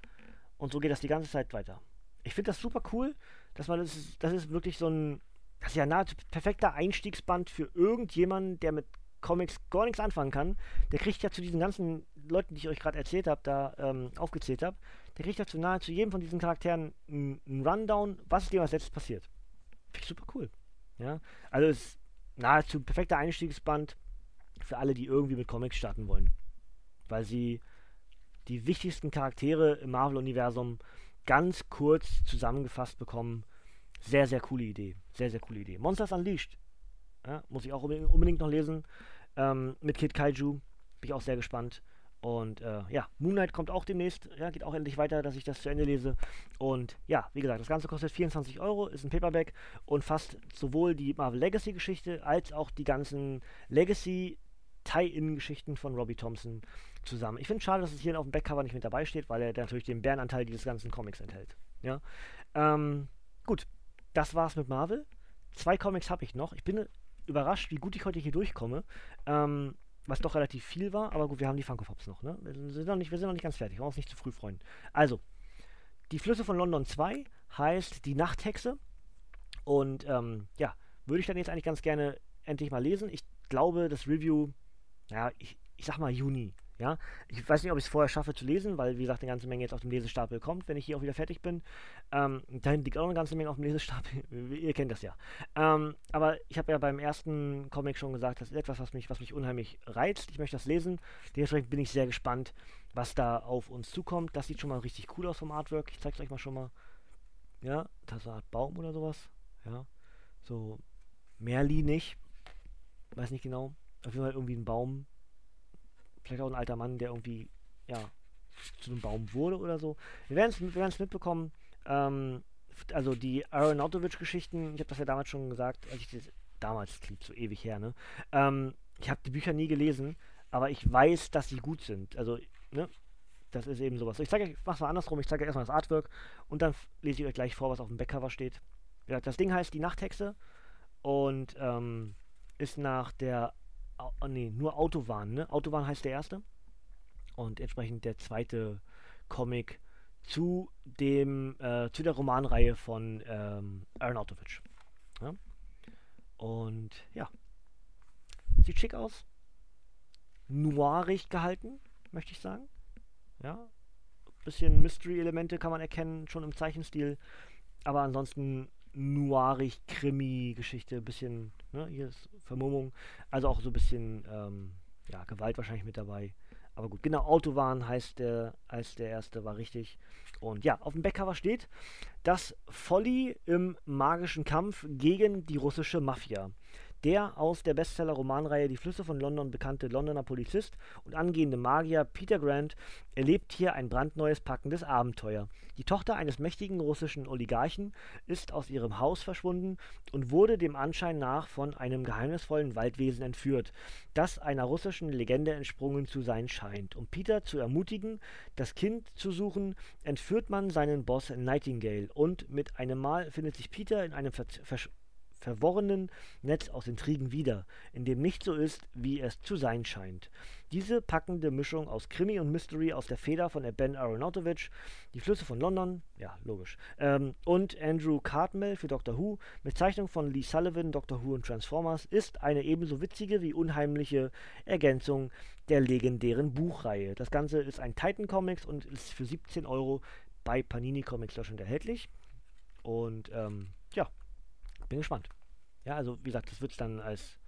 Und so geht das die ganze Zeit weiter. Ich finde das super cool, dass man das ist, das ist wirklich so ein, das ist ja nahezu perfekter Einstiegsband für irgendjemanden, der mit Comics gar nichts anfangen kann. Der kriegt ja zu diesen ganzen Leuten, die ich euch gerade erzählt habe, da ähm, aufgezählt habe, der kriegt ja zu nahezu jedem von diesen Charakteren einen Rundown, was ist dem als letztes passiert. Finde ich super cool. Ja, also ist nahezu ein perfekter Einstiegsband für alle, die irgendwie mit Comics starten wollen. Weil sie die wichtigsten Charaktere im Marvel-Universum ganz kurz zusammengefasst bekommen. Sehr, sehr coole Idee. Sehr, sehr coole Idee. Monsters Unleashed. Ja, muss ich auch unbedingt noch lesen. Ähm, mit Kid Kaiju. Bin ich auch sehr gespannt. Und äh, ja, Moonlight kommt auch demnächst, ja, geht auch endlich weiter, dass ich das zu Ende lese. Und ja, wie gesagt, das Ganze kostet 24 Euro, ist ein Paperback und fasst sowohl die Marvel Legacy Geschichte als auch die ganzen Legacy Tie-In-Geschichten von Robbie Thompson zusammen. Ich finde es schade, dass es hier auf dem Backcover nicht mit dabei steht, weil er natürlich den Bärenanteil dieses ganzen Comics enthält. Ja, ähm, gut, das war's mit Marvel. Zwei Comics habe ich noch. Ich bin überrascht, wie gut ich heute hier durchkomme. Ähm, was doch relativ viel war, aber gut, wir haben die Funko Pops noch, ne? Wir sind noch nicht, wir sind noch nicht ganz fertig, wollen uns nicht zu früh freuen. Also, die Flüsse von London 2 heißt Die Nachthexe. Und ähm, ja, würde ich dann jetzt eigentlich ganz gerne endlich mal lesen. Ich glaube, das Review, ja, ich, ich sag mal Juni. Ja, ich weiß nicht, ob ich es vorher schaffe zu lesen, weil, wie gesagt, eine ganze Menge jetzt auf dem Lesestapel kommt, wenn ich hier auch wieder fertig bin. Ähm, dahin liegt auch eine ganze Menge auf dem Lesestapel. Ihr kennt das ja. Ähm, aber ich habe ja beim ersten Comic schon gesagt, das ist etwas, was mich, was mich unheimlich reizt. Ich möchte das lesen. Dementsprechend bin ich sehr gespannt, was da auf uns zukommt. Das sieht schon mal richtig cool aus vom Artwork. Ich zeige es euch mal schon mal. Ja, das ist eine Art Baum oder sowas. Ja, so Merli Weiß nicht genau. Auf jeden Fall irgendwie ein Baum vielleicht auch ein alter Mann, der irgendwie, ja, zu einem Baum wurde oder so. Wir werden es mitbekommen. Ähm, also die Aronautovic-Geschichten, ich habe das ja damals schon gesagt, als ich das, damals klingt so ewig her, ne? Ähm, ich habe die Bücher nie gelesen, aber ich weiß, dass sie gut sind. Also, ne? Das ist eben sowas. Ich zeige euch, mach's mal andersrum, ich zeige erstmal das Artwork und dann lese ich euch gleich vor, was auf dem Backcover steht. Ja, das Ding heißt Die Nachthexe und ähm, ist nach der oh, nee, nur Autobahn, ne? Autobahn heißt der erste. Und entsprechend der zweite Comic zu dem, äh, zu der Romanreihe von ähm, Aronautovic. Ja? Und ja. Sieht schick aus. Noirig gehalten, möchte ich sagen. Ja. Bisschen Mystery-Elemente kann man erkennen, schon im Zeichenstil. Aber ansonsten noirig, Krimi-Geschichte, bisschen, ne, hier ist Vermummung, also auch so ein bisschen, ähm, ja, Gewalt wahrscheinlich mit dabei. Aber gut, genau, Autobahn heißt der, als der erste, war richtig. Und ja, auf dem Backcover steht, dass Folly im magischen Kampf gegen die russische Mafia. Der aus der Bestseller-Romanreihe Die Flüsse von London bekannte Londoner Polizist und angehende Magier Peter Grant erlebt hier ein brandneues packendes Abenteuer. Die Tochter eines mächtigen russischen Oligarchen ist aus ihrem Haus verschwunden und wurde dem Anschein nach von einem geheimnisvollen Waldwesen entführt, das einer russischen Legende entsprungen zu sein scheint. Um Peter zu ermutigen, das Kind zu suchen, entführt man seinen Boss Nightingale und mit einem Mal findet sich Peter in einem Ver verworrenen Netz aus Intrigen wieder, in dem nicht so ist, wie es zu sein scheint. Diese packende Mischung aus Krimi und Mystery aus der Feder von Ben Aronautovic, Die Flüsse von London, ja, logisch, ähm, und Andrew Cartmel für Doctor Who, mit Zeichnung von Lee Sullivan, Doctor Who und Transformers, ist eine ebenso witzige wie unheimliche Ergänzung der legendären Buchreihe. Das Ganze ist ein Titan Comics und ist für 17 Euro bei Panini Comics Deutschland erhältlich. Und ähm, ja, bin gespannt. Ja, also wie gesagt, das wird es dann als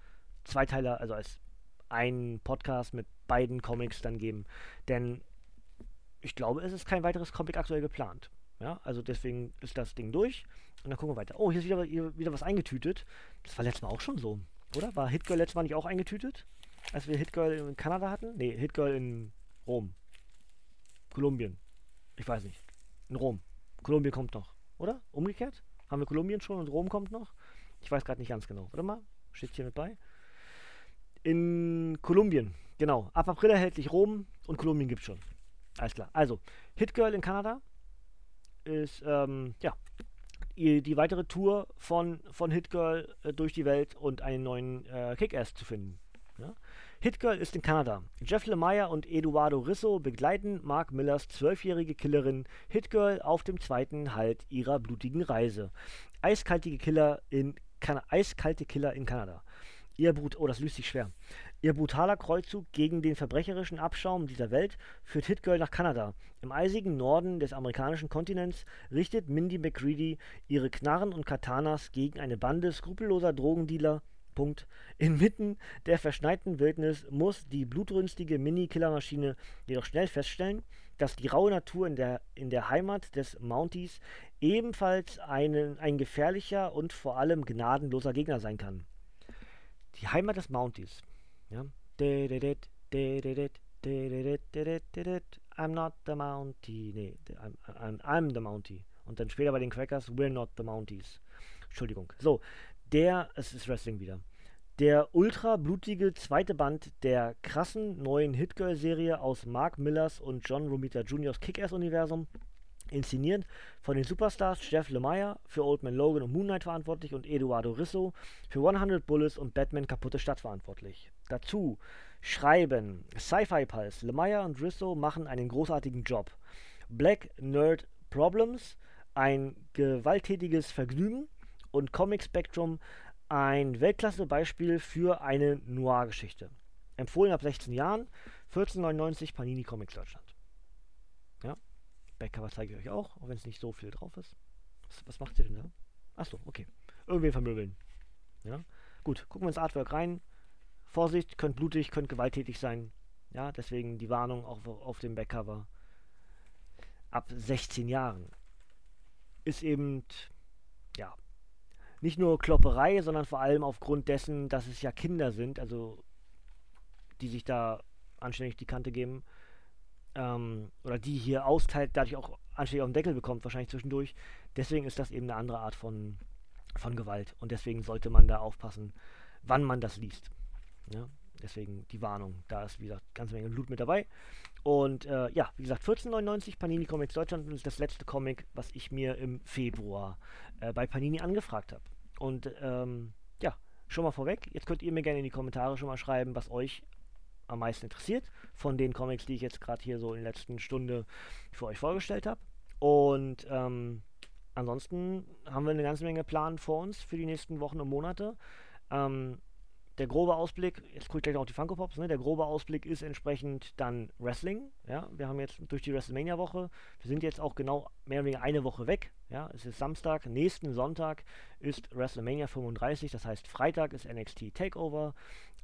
Zweiteiler, also als ein Podcast mit beiden Comics dann geben. Denn ich glaube, es ist kein weiteres Comic aktuell geplant. Ja, also deswegen ist das Ding durch und dann gucken wir weiter. Oh, hier ist wieder, hier wieder was eingetütet. Das war letztes Mal auch schon so, oder? War Hitgirl letztes Mal nicht auch eingetütet? Als wir Hitgirl in Kanada hatten? Ne, Hitgirl in Rom. Kolumbien. Ich weiß nicht. In Rom. Kolumbien kommt noch, oder? Umgekehrt? Haben wir Kolumbien schon und Rom kommt noch? Ich weiß gerade nicht ganz genau. Warte mal, steht hier mit bei. In Kolumbien, genau. Ab April erhältlich Rom und Kolumbien gibt es schon. Alles klar. Also, Hit Girl in Kanada ist, ähm, ja, die weitere Tour von, von Hit Girl äh, durch die Welt und einen neuen äh, Kick-Ass zu finden. Ja? Hitgirl ist in Kanada. Jeff Lemire und Eduardo Risso begleiten Mark Millers zwölfjährige Killerin Hitgirl auf dem zweiten Halt ihrer blutigen Reise. Eiskalte Killer in, kan Eiskalte Killer in Kanada. Ihr Brut oh, das löst sich schwer. Ihr brutaler Kreuzzug gegen den verbrecherischen Abschaum dieser Welt führt Hitgirl nach Kanada. Im eisigen Norden des amerikanischen Kontinents richtet Mindy McCready ihre Knarren und Katanas gegen eine Bande skrupelloser Drogendealer Punkt. Inmitten der verschneiten Wildnis muss die blutrünstige Mini-Killermaschine jedoch schnell feststellen, dass die raue Natur in der, in der Heimat des Mounties ebenfalls einen, ein gefährlicher und vor allem gnadenloser Gegner sein kann. Die Heimat des Mounties. Ja. I'm not the Mountie. Nee, I'm, I'm, I'm the Mountie. Und dann später bei den Crackers, we're not the Mounties. Entschuldigung. So, der, es ist Wrestling wieder, der ultra blutige zweite Band der krassen neuen Hitgirl-Serie aus Mark Millers und John Romita Jr.'s Kick-Ass-Universum, inszeniert von den Superstars Jeff Lemire für Old Man Logan und Moon Knight verantwortlich und Eduardo Risso für 100 Bullets und Batman Kaputte Stadt verantwortlich. Dazu schreiben Sci-Fi Pulse, Lemire und Risso machen einen großartigen Job. Black Nerd Problems, ein gewalttätiges Vergnügen und Comic Spectrum ein Weltklasse-Beispiel für eine Noir-Geschichte. Empfohlen ab 16 Jahren 14,99 Panini Comics Deutschland. Ja, Backcover zeige ich euch auch, auch wenn es nicht so viel drauf ist. Was, was macht ihr denn da? Achso, okay. Irgendwie vermöbeln. Ja, gut, gucken wir ins Artwork rein. Vorsicht, könnte blutig, könnte gewalttätig sein. Ja, deswegen die Warnung auch auf dem Backcover. Ab 16 Jahren ist eben, nicht nur Klopperei, sondern vor allem aufgrund dessen, dass es ja Kinder sind, also die sich da anständig die Kante geben, ähm, oder die hier austeilt, dadurch auch anständig auf den Deckel bekommt, wahrscheinlich zwischendurch. Deswegen ist das eben eine andere Art von, von Gewalt und deswegen sollte man da aufpassen, wann man das liest. Ja? Deswegen die Warnung. Da ist, wie gesagt, ganze Menge Blut mit dabei. Und äh, ja, wie gesagt, 14,99 Panini Comics Deutschland ist das letzte Comic, was ich mir im Februar äh, bei Panini angefragt habe. Und ähm, ja, schon mal vorweg, jetzt könnt ihr mir gerne in die Kommentare schon mal schreiben, was euch am meisten interessiert von den Comics, die ich jetzt gerade hier so in der letzten Stunde für euch vorgestellt habe. Und ähm, ansonsten haben wir eine ganze Menge Plan vor uns für die nächsten Wochen und Monate. Ähm, der grobe Ausblick, jetzt gucke ich gleich noch auf die Funko Pops, ne? der grobe Ausblick ist entsprechend dann Wrestling. Ja? Wir haben jetzt durch die WrestleMania-Woche, wir sind jetzt auch genau mehr oder weniger eine Woche weg. Ja? Es ist Samstag, nächsten Sonntag ist WrestleMania 35, das heißt Freitag ist NXT Takeover,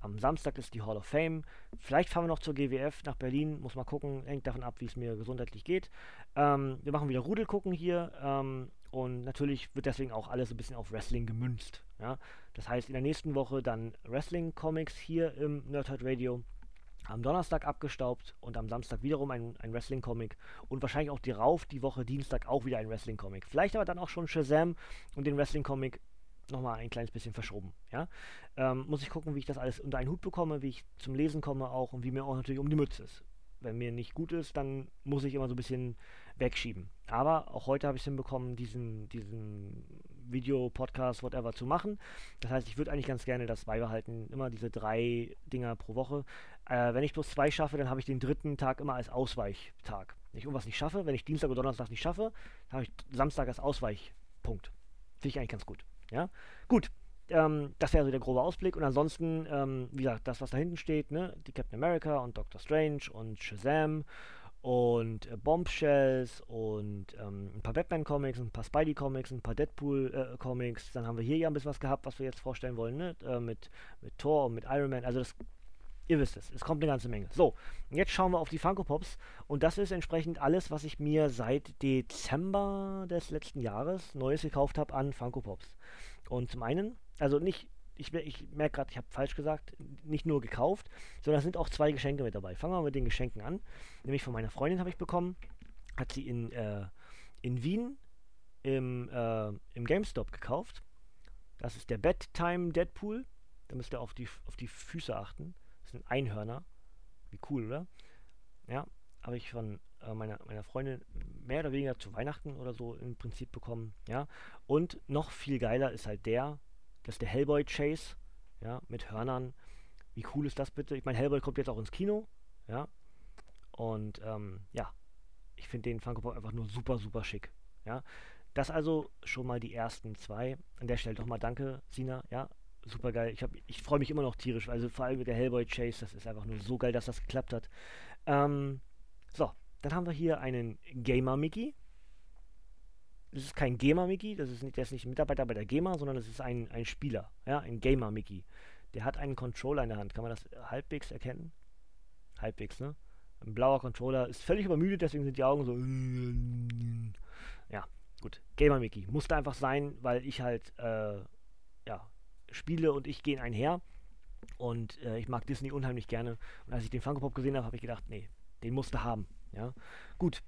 am Samstag ist die Hall of Fame. Vielleicht fahren wir noch zur GWF nach Berlin, muss mal gucken, hängt davon ab, wie es mir gesundheitlich geht. Ähm, wir machen wieder Rudel gucken hier. Ähm, und natürlich wird deswegen auch alles ein bisschen auf Wrestling gemünzt. Ja? Das heißt, in der nächsten Woche dann Wrestling-Comics hier im Nerdhurt Radio. Am Donnerstag abgestaubt und am Samstag wiederum ein, ein Wrestling-Comic und wahrscheinlich auch darauf die Woche Dienstag auch wieder ein Wrestling-Comic. Vielleicht aber dann auch schon Shazam und den Wrestling-Comic nochmal ein kleines bisschen verschoben. Ja? Ähm, muss ich gucken, wie ich das alles unter einen Hut bekomme, wie ich zum Lesen komme auch und wie mir auch natürlich um die Mütze ist. Wenn mir nicht gut ist, dann muss ich immer so ein bisschen wegschieben. Aber auch heute habe ich es hinbekommen, diesen, diesen Video, Podcast, whatever zu machen. Das heißt, ich würde eigentlich ganz gerne das beibehalten, immer diese drei Dinger pro Woche. Äh, wenn ich bloß zwei schaffe, dann habe ich den dritten Tag immer als Ausweichtag. Wenn ich irgendwas nicht schaffe, wenn ich Dienstag oder Donnerstag nicht schaffe, dann habe ich Samstag als Ausweichpunkt. Finde ich eigentlich ganz gut. Ja, gut. Ähm, das wäre so der grobe Ausblick. Und ansonsten, ähm, wie gesagt, das, was da hinten steht, ne? die Captain America und Doctor Strange und Shazam und äh, Bombshells und ähm, ein paar Batman-Comics, ein paar Spidey-Comics, ein paar Deadpool-Comics. Äh, Dann haben wir hier ja ein bisschen was gehabt, was wir jetzt vorstellen wollen, ne? Äh, mit, mit Thor und mit Iron Man. Also das, ihr wisst es, es kommt eine ganze Menge. So, jetzt schauen wir auf die Funko Pops und das ist entsprechend alles, was ich mir seit Dezember des letzten Jahres Neues gekauft habe an Funko Pops. Und zum einen, also nicht ich, ich merke gerade, ich habe falsch gesagt, nicht nur gekauft, sondern es sind auch zwei Geschenke mit dabei. Fangen wir mit den Geschenken an. Nämlich von meiner Freundin habe ich bekommen, hat sie in, äh, in Wien im, äh, im GameStop gekauft. Das ist der Bedtime Deadpool. Da müsst ihr auf die, auf die Füße achten. Das sind Einhörner. Wie cool, oder? Ja, habe ich von äh, meiner, meiner Freundin mehr oder weniger zu Weihnachten oder so im Prinzip bekommen. Ja, und noch viel geiler ist halt der, das ist der Hellboy Chase, ja, mit Hörnern. Wie cool ist das bitte? Ich meine, Hellboy kommt jetzt auch ins Kino, ja. Und ähm, ja, ich finde den Funko Pop einfach nur super, super schick, ja. Das also schon mal die ersten zwei. An der Stelle doch mal danke, Sina, ja. Super geil. Ich, ich freue mich immer noch tierisch, also vor allem mit der Hellboy Chase, das ist einfach nur so geil, dass das geklappt hat. Ähm, so, dann haben wir hier einen Gamer Mickey es ist kein Gamer-Mickey, das ist nicht, der ist nicht Mitarbeiter bei der GEMA, sondern es ist ein, ein Spieler, ja, ein Gamer-Mickey. Der hat einen Controller in der Hand. Kann man das halbwegs erkennen? Halbwegs, ne? Ein blauer Controller ist völlig übermüdet, deswegen sind die Augen so. Ja, gut. Gamer Mickey. Musste einfach sein, weil ich halt, äh, ja, spiele und ich gehen einher. Und äh, ich mag Disney unheimlich gerne. Und als ich den Funko Pop gesehen habe, habe ich gedacht, nee, den musste haben. Ja, gut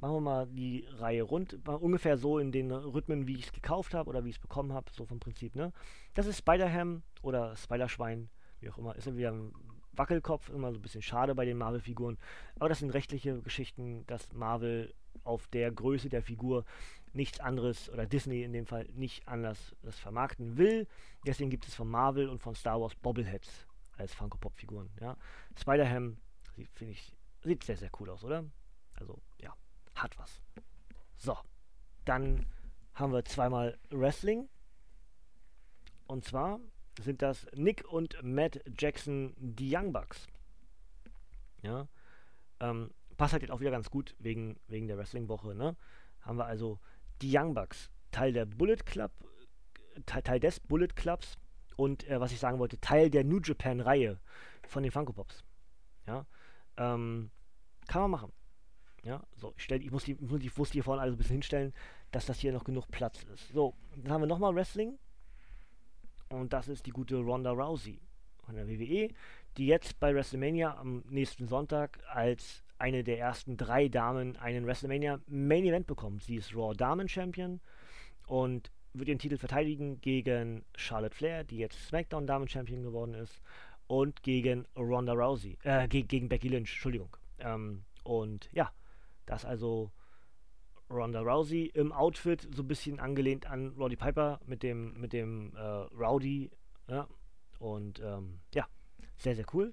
machen wir mal die Reihe rund, ungefähr so in den Rhythmen, wie ich es gekauft habe oder wie ich es bekommen habe, so vom Prinzip, ne? Das ist Spider-Ham oder Spider-Schwein, wie auch immer, ist wieder ein Wackelkopf, immer so ein bisschen schade bei den Marvel-Figuren, aber das sind rechtliche Geschichten, dass Marvel auf der Größe der Figur nichts anderes oder Disney in dem Fall nicht anders das vermarkten will. Deswegen gibt es von Marvel und von Star Wars Bobbleheads als Funko Pop Figuren. Ja. Spider-Ham finde ich sieht sehr sehr cool aus, oder? Also ja, hat was. So, dann haben wir zweimal Wrestling. Und zwar sind das Nick und Matt Jackson, die Young Bucks. Ja. Ähm, passt halt jetzt auch wieder ganz gut wegen, wegen der Wrestling-Woche, ne? Haben wir also die Young Bucks, Teil der Bullet Club, Teil, Teil des Bullet Clubs und äh, was ich sagen wollte, Teil der New Japan-Reihe von den Funko Pops. Ja. Ähm, kann man machen. Ja, so, ich, stell, ich, muss die, ich muss die vorne alles ein bisschen hinstellen, dass das hier noch genug Platz ist. So, dann haben wir nochmal Wrestling. Und das ist die gute Ronda Rousey von der WWE, die jetzt bei WrestleMania am nächsten Sonntag als eine der ersten drei Damen einen WrestleMania Main Event bekommt. Sie ist Raw Damen Champion und wird ihren Titel verteidigen gegen Charlotte Flair, die jetzt SmackDown Damen Champion geworden ist, und gegen Ronda Rousey, äh, ge gegen Becky Lynch, Entschuldigung. Ähm, und ja, das also Ronda Rousey im Outfit so ein bisschen angelehnt an Roddy Piper mit dem mit dem äh, Rowdy, ja. Und ähm, ja, sehr sehr cool.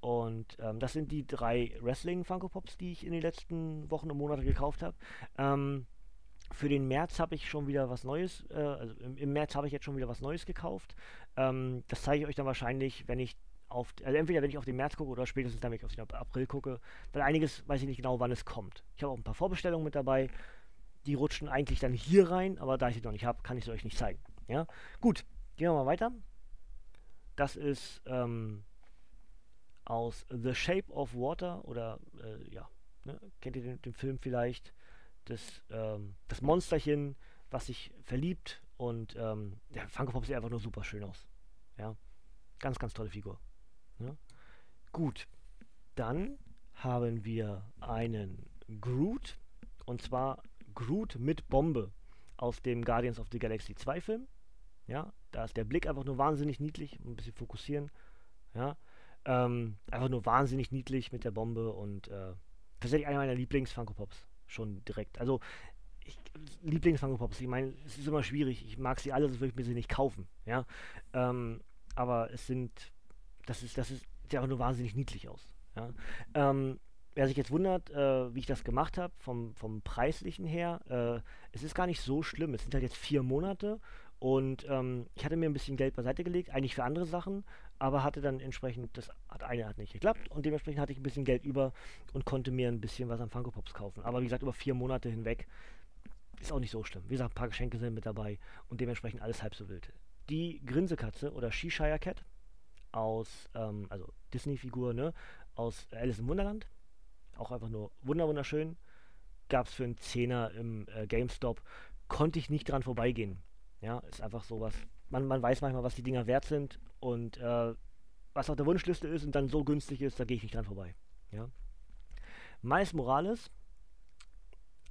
Und ähm, das sind die drei Wrestling Funko Pops, die ich in den letzten Wochen und Monaten gekauft habe. Ähm, für den März habe ich schon wieder was Neues, äh, also im, im März habe ich jetzt schon wieder was Neues gekauft. Ähm, das zeige ich euch dann wahrscheinlich, wenn ich auf, also entweder wenn ich auf den März gucke oder spätestens dann, wenn ich auf den April gucke, weil einiges weiß ich nicht genau, wann es kommt. Ich habe auch ein paar Vorbestellungen mit dabei, die rutschen eigentlich dann hier rein, aber da ich sie noch nicht habe, kann ich sie euch nicht zeigen. Ja, gut, gehen wir mal weiter. Das ist ähm, aus The Shape of Water oder äh, ja, ne, kennt ihr den, den, Film vielleicht? Das, ähm, das Monsterchen, was sich verliebt und ähm, der Funko Pop sieht einfach nur super schön aus. Ja, ganz, ganz tolle Figur. Ja? Gut, dann haben wir einen Groot und zwar Groot mit Bombe aus dem Guardians of the Galaxy 2 Film. Ja, da ist der Blick einfach nur wahnsinnig niedlich, ein bisschen fokussieren. Ja, ähm, einfach nur wahnsinnig niedlich mit der Bombe und äh, tatsächlich einer meiner Lieblings-Funko Pops. Schon direkt. Also, Lieblings-Funko Pops. Ich meine, es ist immer schwierig. Ich mag sie alle, sonst würde ich mir sie nicht kaufen. Ja, ähm, aber es sind das ist, das ist, sieht einfach nur wahnsinnig niedlich aus. Ja? Ähm, wer sich jetzt wundert, äh, wie ich das gemacht habe, vom, vom preislichen her, äh, es ist gar nicht so schlimm. Es sind halt jetzt vier Monate und ähm, ich hatte mir ein bisschen Geld beiseite gelegt, eigentlich für andere Sachen, aber hatte dann entsprechend, das hat eine hat nicht geklappt und dementsprechend hatte ich ein bisschen Geld über und konnte mir ein bisschen was an Funko Pops kaufen. Aber wie gesagt, über vier Monate hinweg ist auch nicht so schlimm. Wie gesagt, ein paar Geschenke sind mit dabei und dementsprechend alles halb so wild. Die Grinsekatze oder Shishire Cat aus, ähm, also Disney-Figur, ne, aus Alice im Wunderland. Auch einfach nur wunderschön. Gab es für einen Zehner im äh, GameStop. Konnte ich nicht dran vorbeigehen. Ja, ist einfach sowas. Man, man weiß manchmal, was die Dinger wert sind und äh, was auf der Wunschliste ist und dann so günstig ist, da gehe ich nicht dran vorbei. Ja. Miles Morales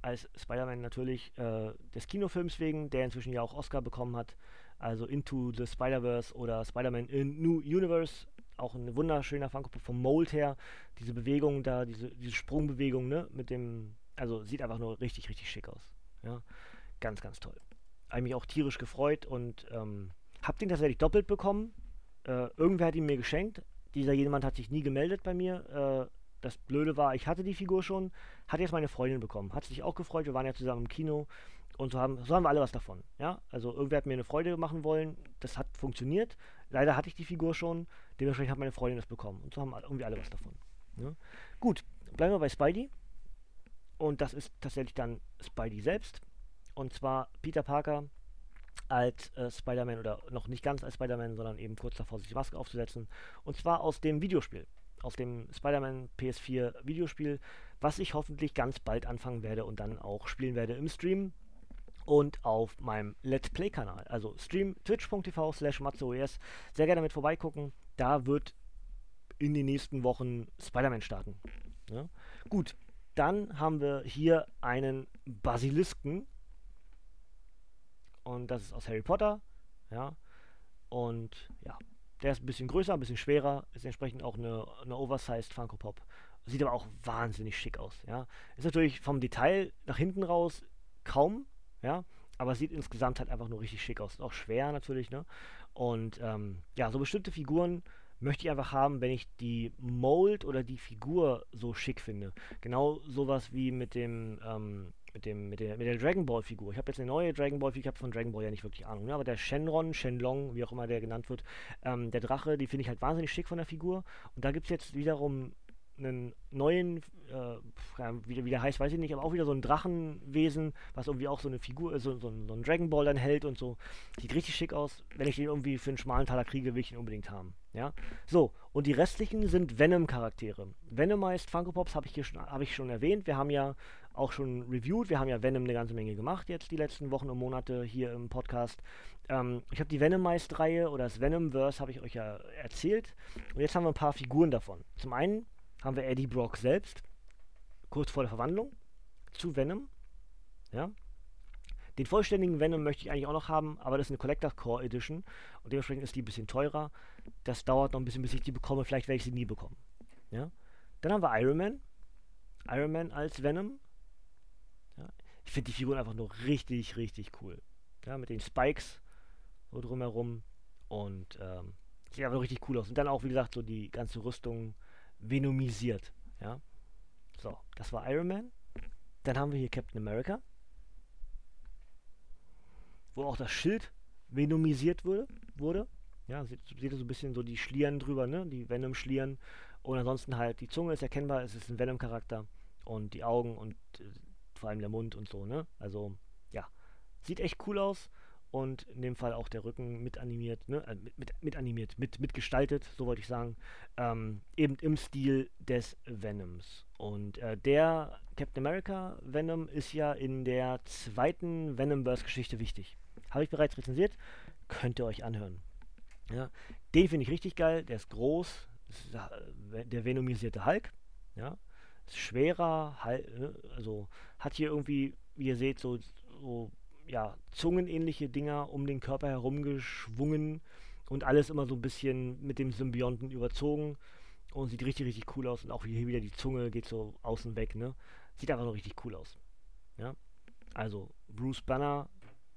als Spider-Man natürlich äh, des Kinofilms wegen, der inzwischen ja auch Oscar bekommen hat, also Into the Spider-Verse oder Spider-Man in New Universe. Auch ein wunderschöner Funko vom Mold her. Diese Bewegung da, diese, diese Sprungbewegung, ne, mit dem, also sieht einfach nur richtig, richtig schick aus. Ja, ganz, ganz toll. Habe mich auch tierisch gefreut und ähm, hab den tatsächlich doppelt bekommen. Äh, irgendwer hat ihn mir geschenkt. Dieser jemand hat sich nie gemeldet bei mir. Äh, das Blöde war, ich hatte die Figur schon, hat jetzt meine Freundin bekommen. Hat sich auch gefreut, wir waren ja zusammen im Kino und so haben, so haben wir alle was davon. Ja, also irgendwer hat mir eine Freude machen wollen, das hat funktioniert. Leider hatte ich die Figur schon, dementsprechend hat meine Freundin das bekommen. Und so haben irgendwie alle was davon. Ja? Gut, bleiben wir bei Spidey. Und das ist tatsächlich dann Spidey selbst. Und zwar Peter Parker als äh, Spider-Man oder noch nicht ganz als Spider-Man, sondern eben kurz davor, sich die Maske aufzusetzen. Und zwar aus dem Videospiel. Aus dem Spider-Man PS4 Videospiel, was ich hoffentlich ganz bald anfangen werde und dann auch spielen werde im Stream und auf meinem Let's Play-Kanal. Also stream twitch.tv slash matzoes. Sehr gerne mit vorbeigucken. Da wird in den nächsten Wochen Spider-Man starten. Ja? Gut, dann haben wir hier einen Basilisken. Und das ist aus Harry Potter. Ja. Und ja, der ist ein bisschen größer, ein bisschen schwerer. Ist entsprechend auch eine, eine Oversized Funko Pop. Sieht aber auch wahnsinnig schick aus. Ja. Ist natürlich vom Detail nach hinten raus kaum ja, aber sieht insgesamt halt einfach nur richtig schick aus. Ist auch schwer natürlich, ne? Und ähm, ja, so bestimmte Figuren möchte ich einfach haben, wenn ich die Mold oder die Figur so schick finde. Genau sowas wie mit dem, ähm, mit dem, mit der, mit der Dragon Ball Figur. Ich habe jetzt eine neue Dragon Ball Figur, ich habe von Dragon Ball ja nicht wirklich Ahnung, ne? aber der Shenron, Shenlong, wie auch immer der genannt wird, ähm, der Drache, die finde ich halt wahnsinnig schick von der Figur. Und da gibt es jetzt wiederum einen neuen, äh, wie, wie der heißt, weiß ich nicht, aber auch wieder so ein Drachenwesen, was irgendwie auch so eine Figur, so, so, so ein Dragon Ball dann hält und so. Sieht richtig schick aus. Wenn ich den irgendwie für einen schmalen Taler kriege, will ich ihn unbedingt haben. Ja. So, und die restlichen sind Venom-Charaktere. Venomized Funko Pops habe ich, hab ich schon erwähnt. Wir haben ja auch schon reviewed. Wir haben ja Venom eine ganze Menge gemacht jetzt die letzten Wochen und Monate hier im Podcast. Ähm, ich habe die Venomized-Reihe oder das Venomverse habe ich euch ja erzählt. Und jetzt haben wir ein paar Figuren davon. Zum einen haben wir Eddie Brock selbst, kurz vor der Verwandlung, zu Venom. Ja. Den vollständigen Venom möchte ich eigentlich auch noch haben, aber das ist eine Collector Core Edition und dementsprechend ist die ein bisschen teurer. Das dauert noch ein bisschen, bis ich die bekomme. Vielleicht werde ich sie nie bekommen. Ja. Dann haben wir Iron Man. Iron Man als Venom. Ja. Ich finde die Figuren einfach nur richtig, richtig cool. Ja, mit den Spikes so drumherum. Und ähm, sieht einfach richtig cool aus. Und dann auch, wie gesagt, so die ganze Rüstung venomisiert. Ja. So, das war Iron Man. Dann haben wir hier Captain America. Wo auch das Schild venomisiert wurde. wurde. Ja, seht, seht ihr so ein bisschen so die Schlieren drüber, ne? Die Venom-Schlieren. Und ansonsten halt die Zunge ist erkennbar, es ist ein Venom-Charakter. Und die Augen und äh, vor allem der Mund und so, ne? Also, ja. Sieht echt cool aus und in dem Fall auch der Rücken mit animiert, ne, äh, mit, mit, animiert, mit, mit gestaltet, so wollte ich sagen, ähm, eben im Stil des Venoms. Und äh, der Captain America Venom ist ja in der zweiten Venomverse-Geschichte wichtig. Habe ich bereits rezensiert, könnt ihr euch anhören. Ja, den finde ich richtig geil, der ist groß, ist, äh, der venomisierte Hulk, ja, ist schwerer, ne, also hat hier irgendwie, wie ihr seht, so, so ja, zungenähnliche Dinger um den Körper herumgeschwungen und alles immer so ein bisschen mit dem Symbionten überzogen und sieht richtig, richtig cool aus. Und auch hier wieder die Zunge geht so außen weg, ne? Sieht einfach so richtig cool aus. Ja? Also, Bruce Banner,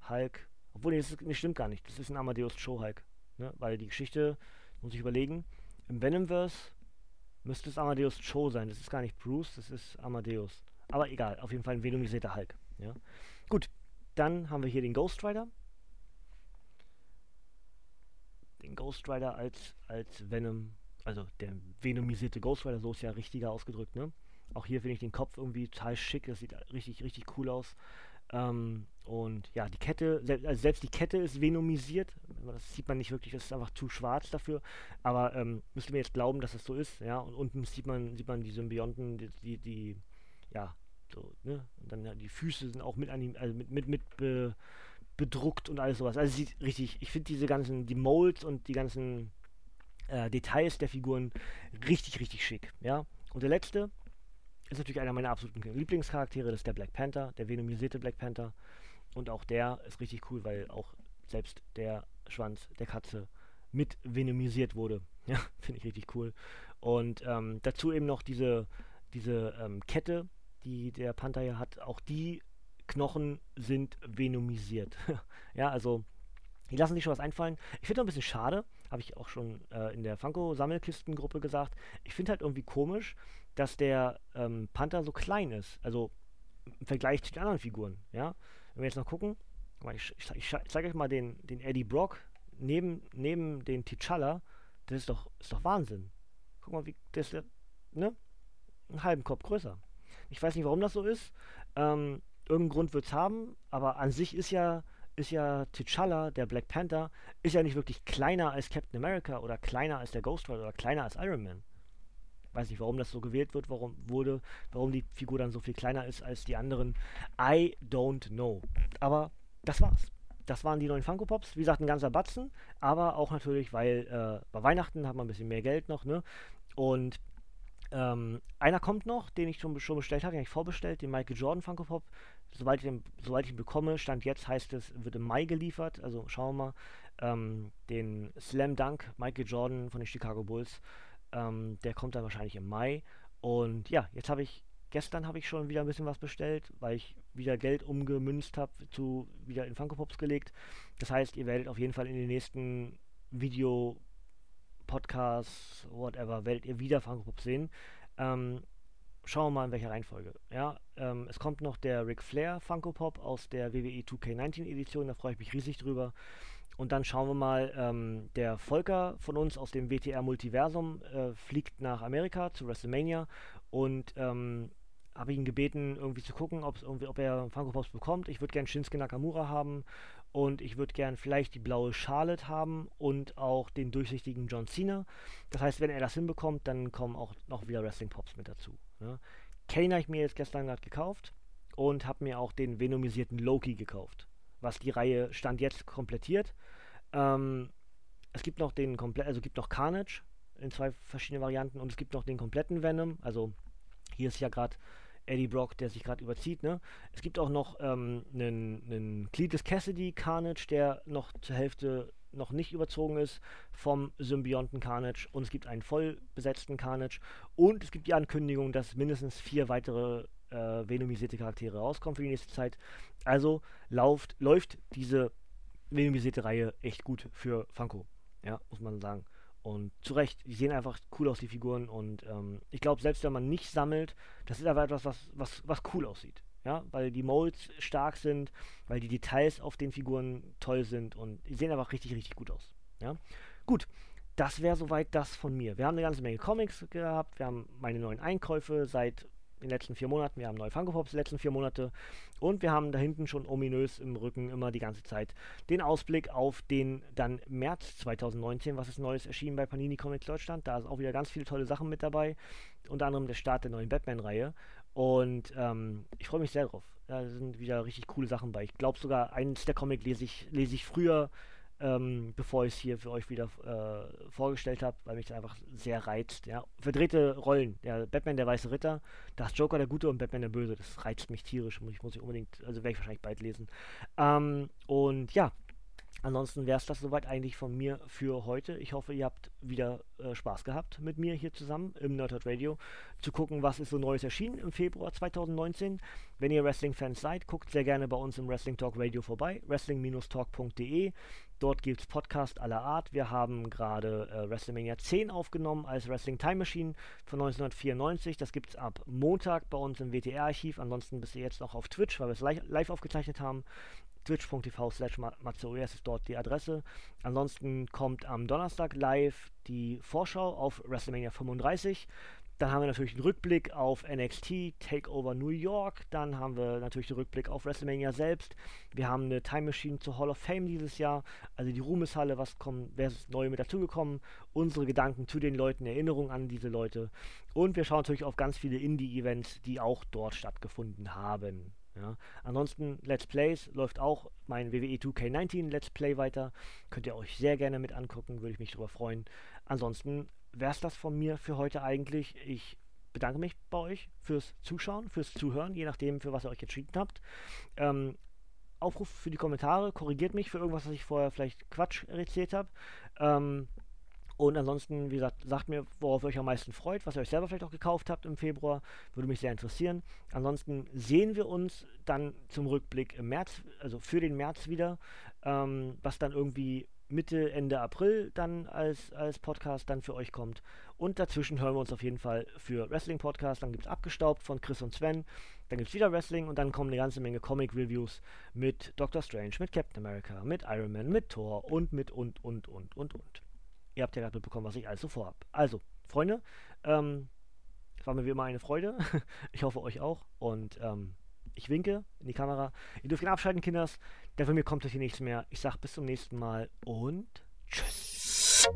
Hulk, obwohl, nee, das, ist, nee, stimmt gar nicht. Das ist ein Amadeus Show Hulk. Ne? Weil die Geschichte, muss ich überlegen, im Venomverse müsste es Amadeus Cho sein. Das ist gar nicht Bruce, das ist Amadeus. Aber egal, auf jeden Fall ein venomisierter Hulk. Ja? Gut, dann haben wir hier den Ghost Rider. Den Ghost Rider als, als Venom, also der venomisierte Ghost Rider, so ist ja richtiger ausgedrückt, ne? Auch hier finde ich den Kopf irgendwie total schick, das sieht richtig, richtig cool aus. Ähm, und ja, die Kette, selbst, also selbst die Kette ist venomisiert. Das sieht man nicht wirklich, das ist einfach zu schwarz dafür. Aber ähm, müsste mir jetzt glauben, dass das so ist, ja. Und unten sieht man, sieht man die Symbionten, die, die, die ja, so, ne? Und dann ja, die Füße sind auch mit, anim also mit, mit, mit be bedruckt und alles sowas. Also sieht richtig, ich finde diese ganzen, die Molds und die ganzen äh, Details der Figuren richtig, richtig schick. Ja. Und der letzte ist natürlich einer meiner absoluten Lieblingscharaktere, das ist der Black Panther, der venomisierte Black Panther. Und auch der ist richtig cool, weil auch selbst der Schwanz der Katze mit venomisiert wurde. Ja, finde ich richtig cool. Und ähm, dazu eben noch diese, diese ähm, Kette, die der Panther ja hat, auch die Knochen sind venomisiert. ja, also die lassen sich schon was einfallen. Ich finde ein bisschen schade, habe ich auch schon äh, in der Funko-Sammelkistengruppe gesagt. Ich finde halt irgendwie komisch, dass der ähm, Panther so klein ist. Also im Vergleich zu den anderen Figuren. Ja, wenn wir jetzt noch gucken, ich, ich, ich, zeige euch mal den, den Eddie Brock neben, neben den T'Challa. Das ist doch, ist doch Wahnsinn. Guck mal, wie das ist, ne? Einen halben Kopf größer. Ich weiß nicht, warum das so ist. Ähm, irgendeinen Grund wird es haben, aber an sich ist ja, ist ja T'Challa, der Black Panther, ist ja nicht wirklich kleiner als Captain America oder kleiner als der Ghost Rider oder kleiner als Iron Man. Weiß nicht, warum das so gewählt wird, warum wurde, warum die Figur dann so viel kleiner ist als die anderen. I don't know. Aber das war's. Das waren die neuen Funko Pops. Wie gesagt, ein ganzer Batzen, aber auch natürlich, weil äh, bei Weihnachten hat man ein bisschen mehr Geld noch, ne? Und ähm, einer kommt noch, den ich schon, schon bestellt habe, den habe ich vorbestellt, den Michael Jordan Funko Pop. Sobald ich, den, sobald ich ihn bekomme, Stand jetzt heißt es, wird im Mai geliefert. Also schauen wir mal. Ähm, den Slam Dunk Michael Jordan von den Chicago Bulls, ähm, der kommt dann wahrscheinlich im Mai. Und ja, jetzt habe ich, gestern habe ich schon wieder ein bisschen was bestellt, weil ich wieder Geld umgemünzt habe, zu wieder in Funko Pops gelegt. Das heißt, ihr werdet auf jeden Fall in den nächsten Video Podcasts, whatever, werdet ihr wieder Funko Pop sehen. Ähm, schauen wir mal in welcher Reihenfolge. Ja, ähm, es kommt noch der Ric Flair Funko Pop aus der WWE 2K19 Edition, da freue ich mich riesig drüber. Und dann schauen wir mal, ähm, der Volker von uns aus dem WTR Multiversum äh, fliegt nach Amerika zu WrestleMania und ähm, habe ihn gebeten, irgendwie zu gucken, irgendwie, ob er Funko Pops bekommt. Ich würde gerne Shinsuke Nakamura haben und ich würde gerne vielleicht die blaue Charlotte haben und auch den durchsichtigen John Cena. Das heißt, wenn er das hinbekommt, dann kommen auch noch wieder Wrestling Pops mit dazu. Ja. Kane habe ich mir jetzt gestern gerade gekauft und habe mir auch den venomisierten Loki gekauft, was die Reihe Stand jetzt komplettiert. Ähm, es gibt noch den komplett, also gibt noch Carnage in zwei verschiedenen Varianten und es gibt noch den kompletten Venom. Also hier ist ja gerade Eddie Brock, der sich gerade überzieht. Ne? Es gibt auch noch ähm, einen, einen Cletus Cassidy Carnage, der noch zur Hälfte noch nicht überzogen ist vom Symbionten Carnage und es gibt einen voll besetzten Carnage und es gibt die Ankündigung, dass mindestens vier weitere äh, venomisierte Charaktere rauskommen für die nächste Zeit. Also lauft, läuft diese venomisierte Reihe echt gut für Funko, ja, muss man sagen. Und zu Recht, die sehen einfach cool aus, die Figuren. Und ähm, ich glaube, selbst wenn man nicht sammelt, das ist aber etwas, was, was, was cool aussieht. Ja, weil die Molds stark sind, weil die Details auf den Figuren toll sind und die sehen einfach richtig, richtig gut aus. Ja, gut. Das wäre soweit das von mir. Wir haben eine ganze Menge Comics gehabt, wir haben meine neuen Einkäufe seit den letzten vier Monaten. Wir haben neue Funko Pops die letzten vier Monate. Und wir haben da hinten schon ominös im Rücken immer die ganze Zeit den Ausblick auf den dann März 2019, was ist Neues erschienen bei Panini Comics Deutschland. Da ist auch wieder ganz viele tolle Sachen mit dabei. Unter anderem der Start der neuen Batman-Reihe. Und ähm, ich freue mich sehr drauf. Da sind wieder richtig coole Sachen bei. Ich glaube sogar, eins der Comic lese ich, lese ich früher ähm, bevor ich es hier für euch wieder äh, vorgestellt habe, weil mich das einfach sehr reizt. Ja. Verdrehte Rollen. Der Batman, der weiße Ritter, das Joker der Gute und Batman der Böse. Das reizt mich tierisch. Muss ich, muss ich unbedingt, also werde ich wahrscheinlich bald lesen. Ähm, und ja, Ansonsten wäre es das soweit eigentlich von mir für heute. Ich hoffe, ihr habt wieder äh, Spaß gehabt mit mir hier zusammen im Nerdhurt Radio zu gucken, was ist so Neues erschienen im Februar 2019. Wenn ihr Wrestling-Fans seid, guckt sehr gerne bei uns im Wrestling Talk Radio vorbei, wrestling-talk.de. Dort gibt es Podcasts aller Art. Wir haben gerade äh, WrestleMania 10 aufgenommen als Wrestling Time Machine von 1994. Das gibt es ab Montag bei uns im WTR-Archiv. Ansonsten bist ihr jetzt noch auf Twitch, weil wir es live, live aufgezeichnet haben twitch.tv slash Matsuoyas ist dort die Adresse. Ansonsten kommt am Donnerstag live die Vorschau auf WrestleMania 35. Dann haben wir natürlich den Rückblick auf NXT Takeover New York. Dann haben wir natürlich den Rückblick auf WrestleMania selbst. Wir haben eine Time Machine zur Hall of Fame dieses Jahr. Also die Ruhmeshalle, was kommt, wer ist neu mit dazugekommen. Unsere Gedanken zu den Leuten, Erinnerungen an diese Leute. Und wir schauen natürlich auf ganz viele Indie-Events, die auch dort stattgefunden haben. Ja. Ansonsten Let's Plays läuft auch mein WWE 2K19 Let's Play weiter. Könnt ihr euch sehr gerne mit angucken, würde ich mich darüber freuen. Ansonsten wäre es das von mir für heute eigentlich. Ich bedanke mich bei euch fürs Zuschauen, fürs Zuhören, je nachdem, für was ihr euch entschieden habt. Ähm, Aufruf für die Kommentare, korrigiert mich für irgendwas, was ich vorher vielleicht Quatsch erzählt habe. Ähm, und ansonsten, wie gesagt, sagt mir, worauf ihr euch am meisten freut, was ihr euch selber vielleicht auch gekauft habt im Februar. Würde mich sehr interessieren. Ansonsten sehen wir uns dann zum Rückblick im März, also für den März wieder, ähm, was dann irgendwie Mitte, Ende April dann als, als Podcast dann für euch kommt. Und dazwischen hören wir uns auf jeden Fall für Wrestling-Podcast. Dann gibt es Abgestaubt von Chris und Sven. Dann gibt es wieder Wrestling und dann kommen eine ganze Menge Comic-Reviews mit Doctor Strange, mit Captain America, mit Iron Man, mit Thor und mit und, und, und, und, und. Ihr habt ja gerade mitbekommen, was ich alles so vorhab. Also, Freunde, ähm, war mir wie immer eine Freude. ich hoffe euch auch. Und ähm, ich winke in die Kamera. Ihr dürft ihn abschalten, Kinders. Denn von mir kommt euch hier nichts mehr. Ich sag bis zum nächsten Mal und tschüss.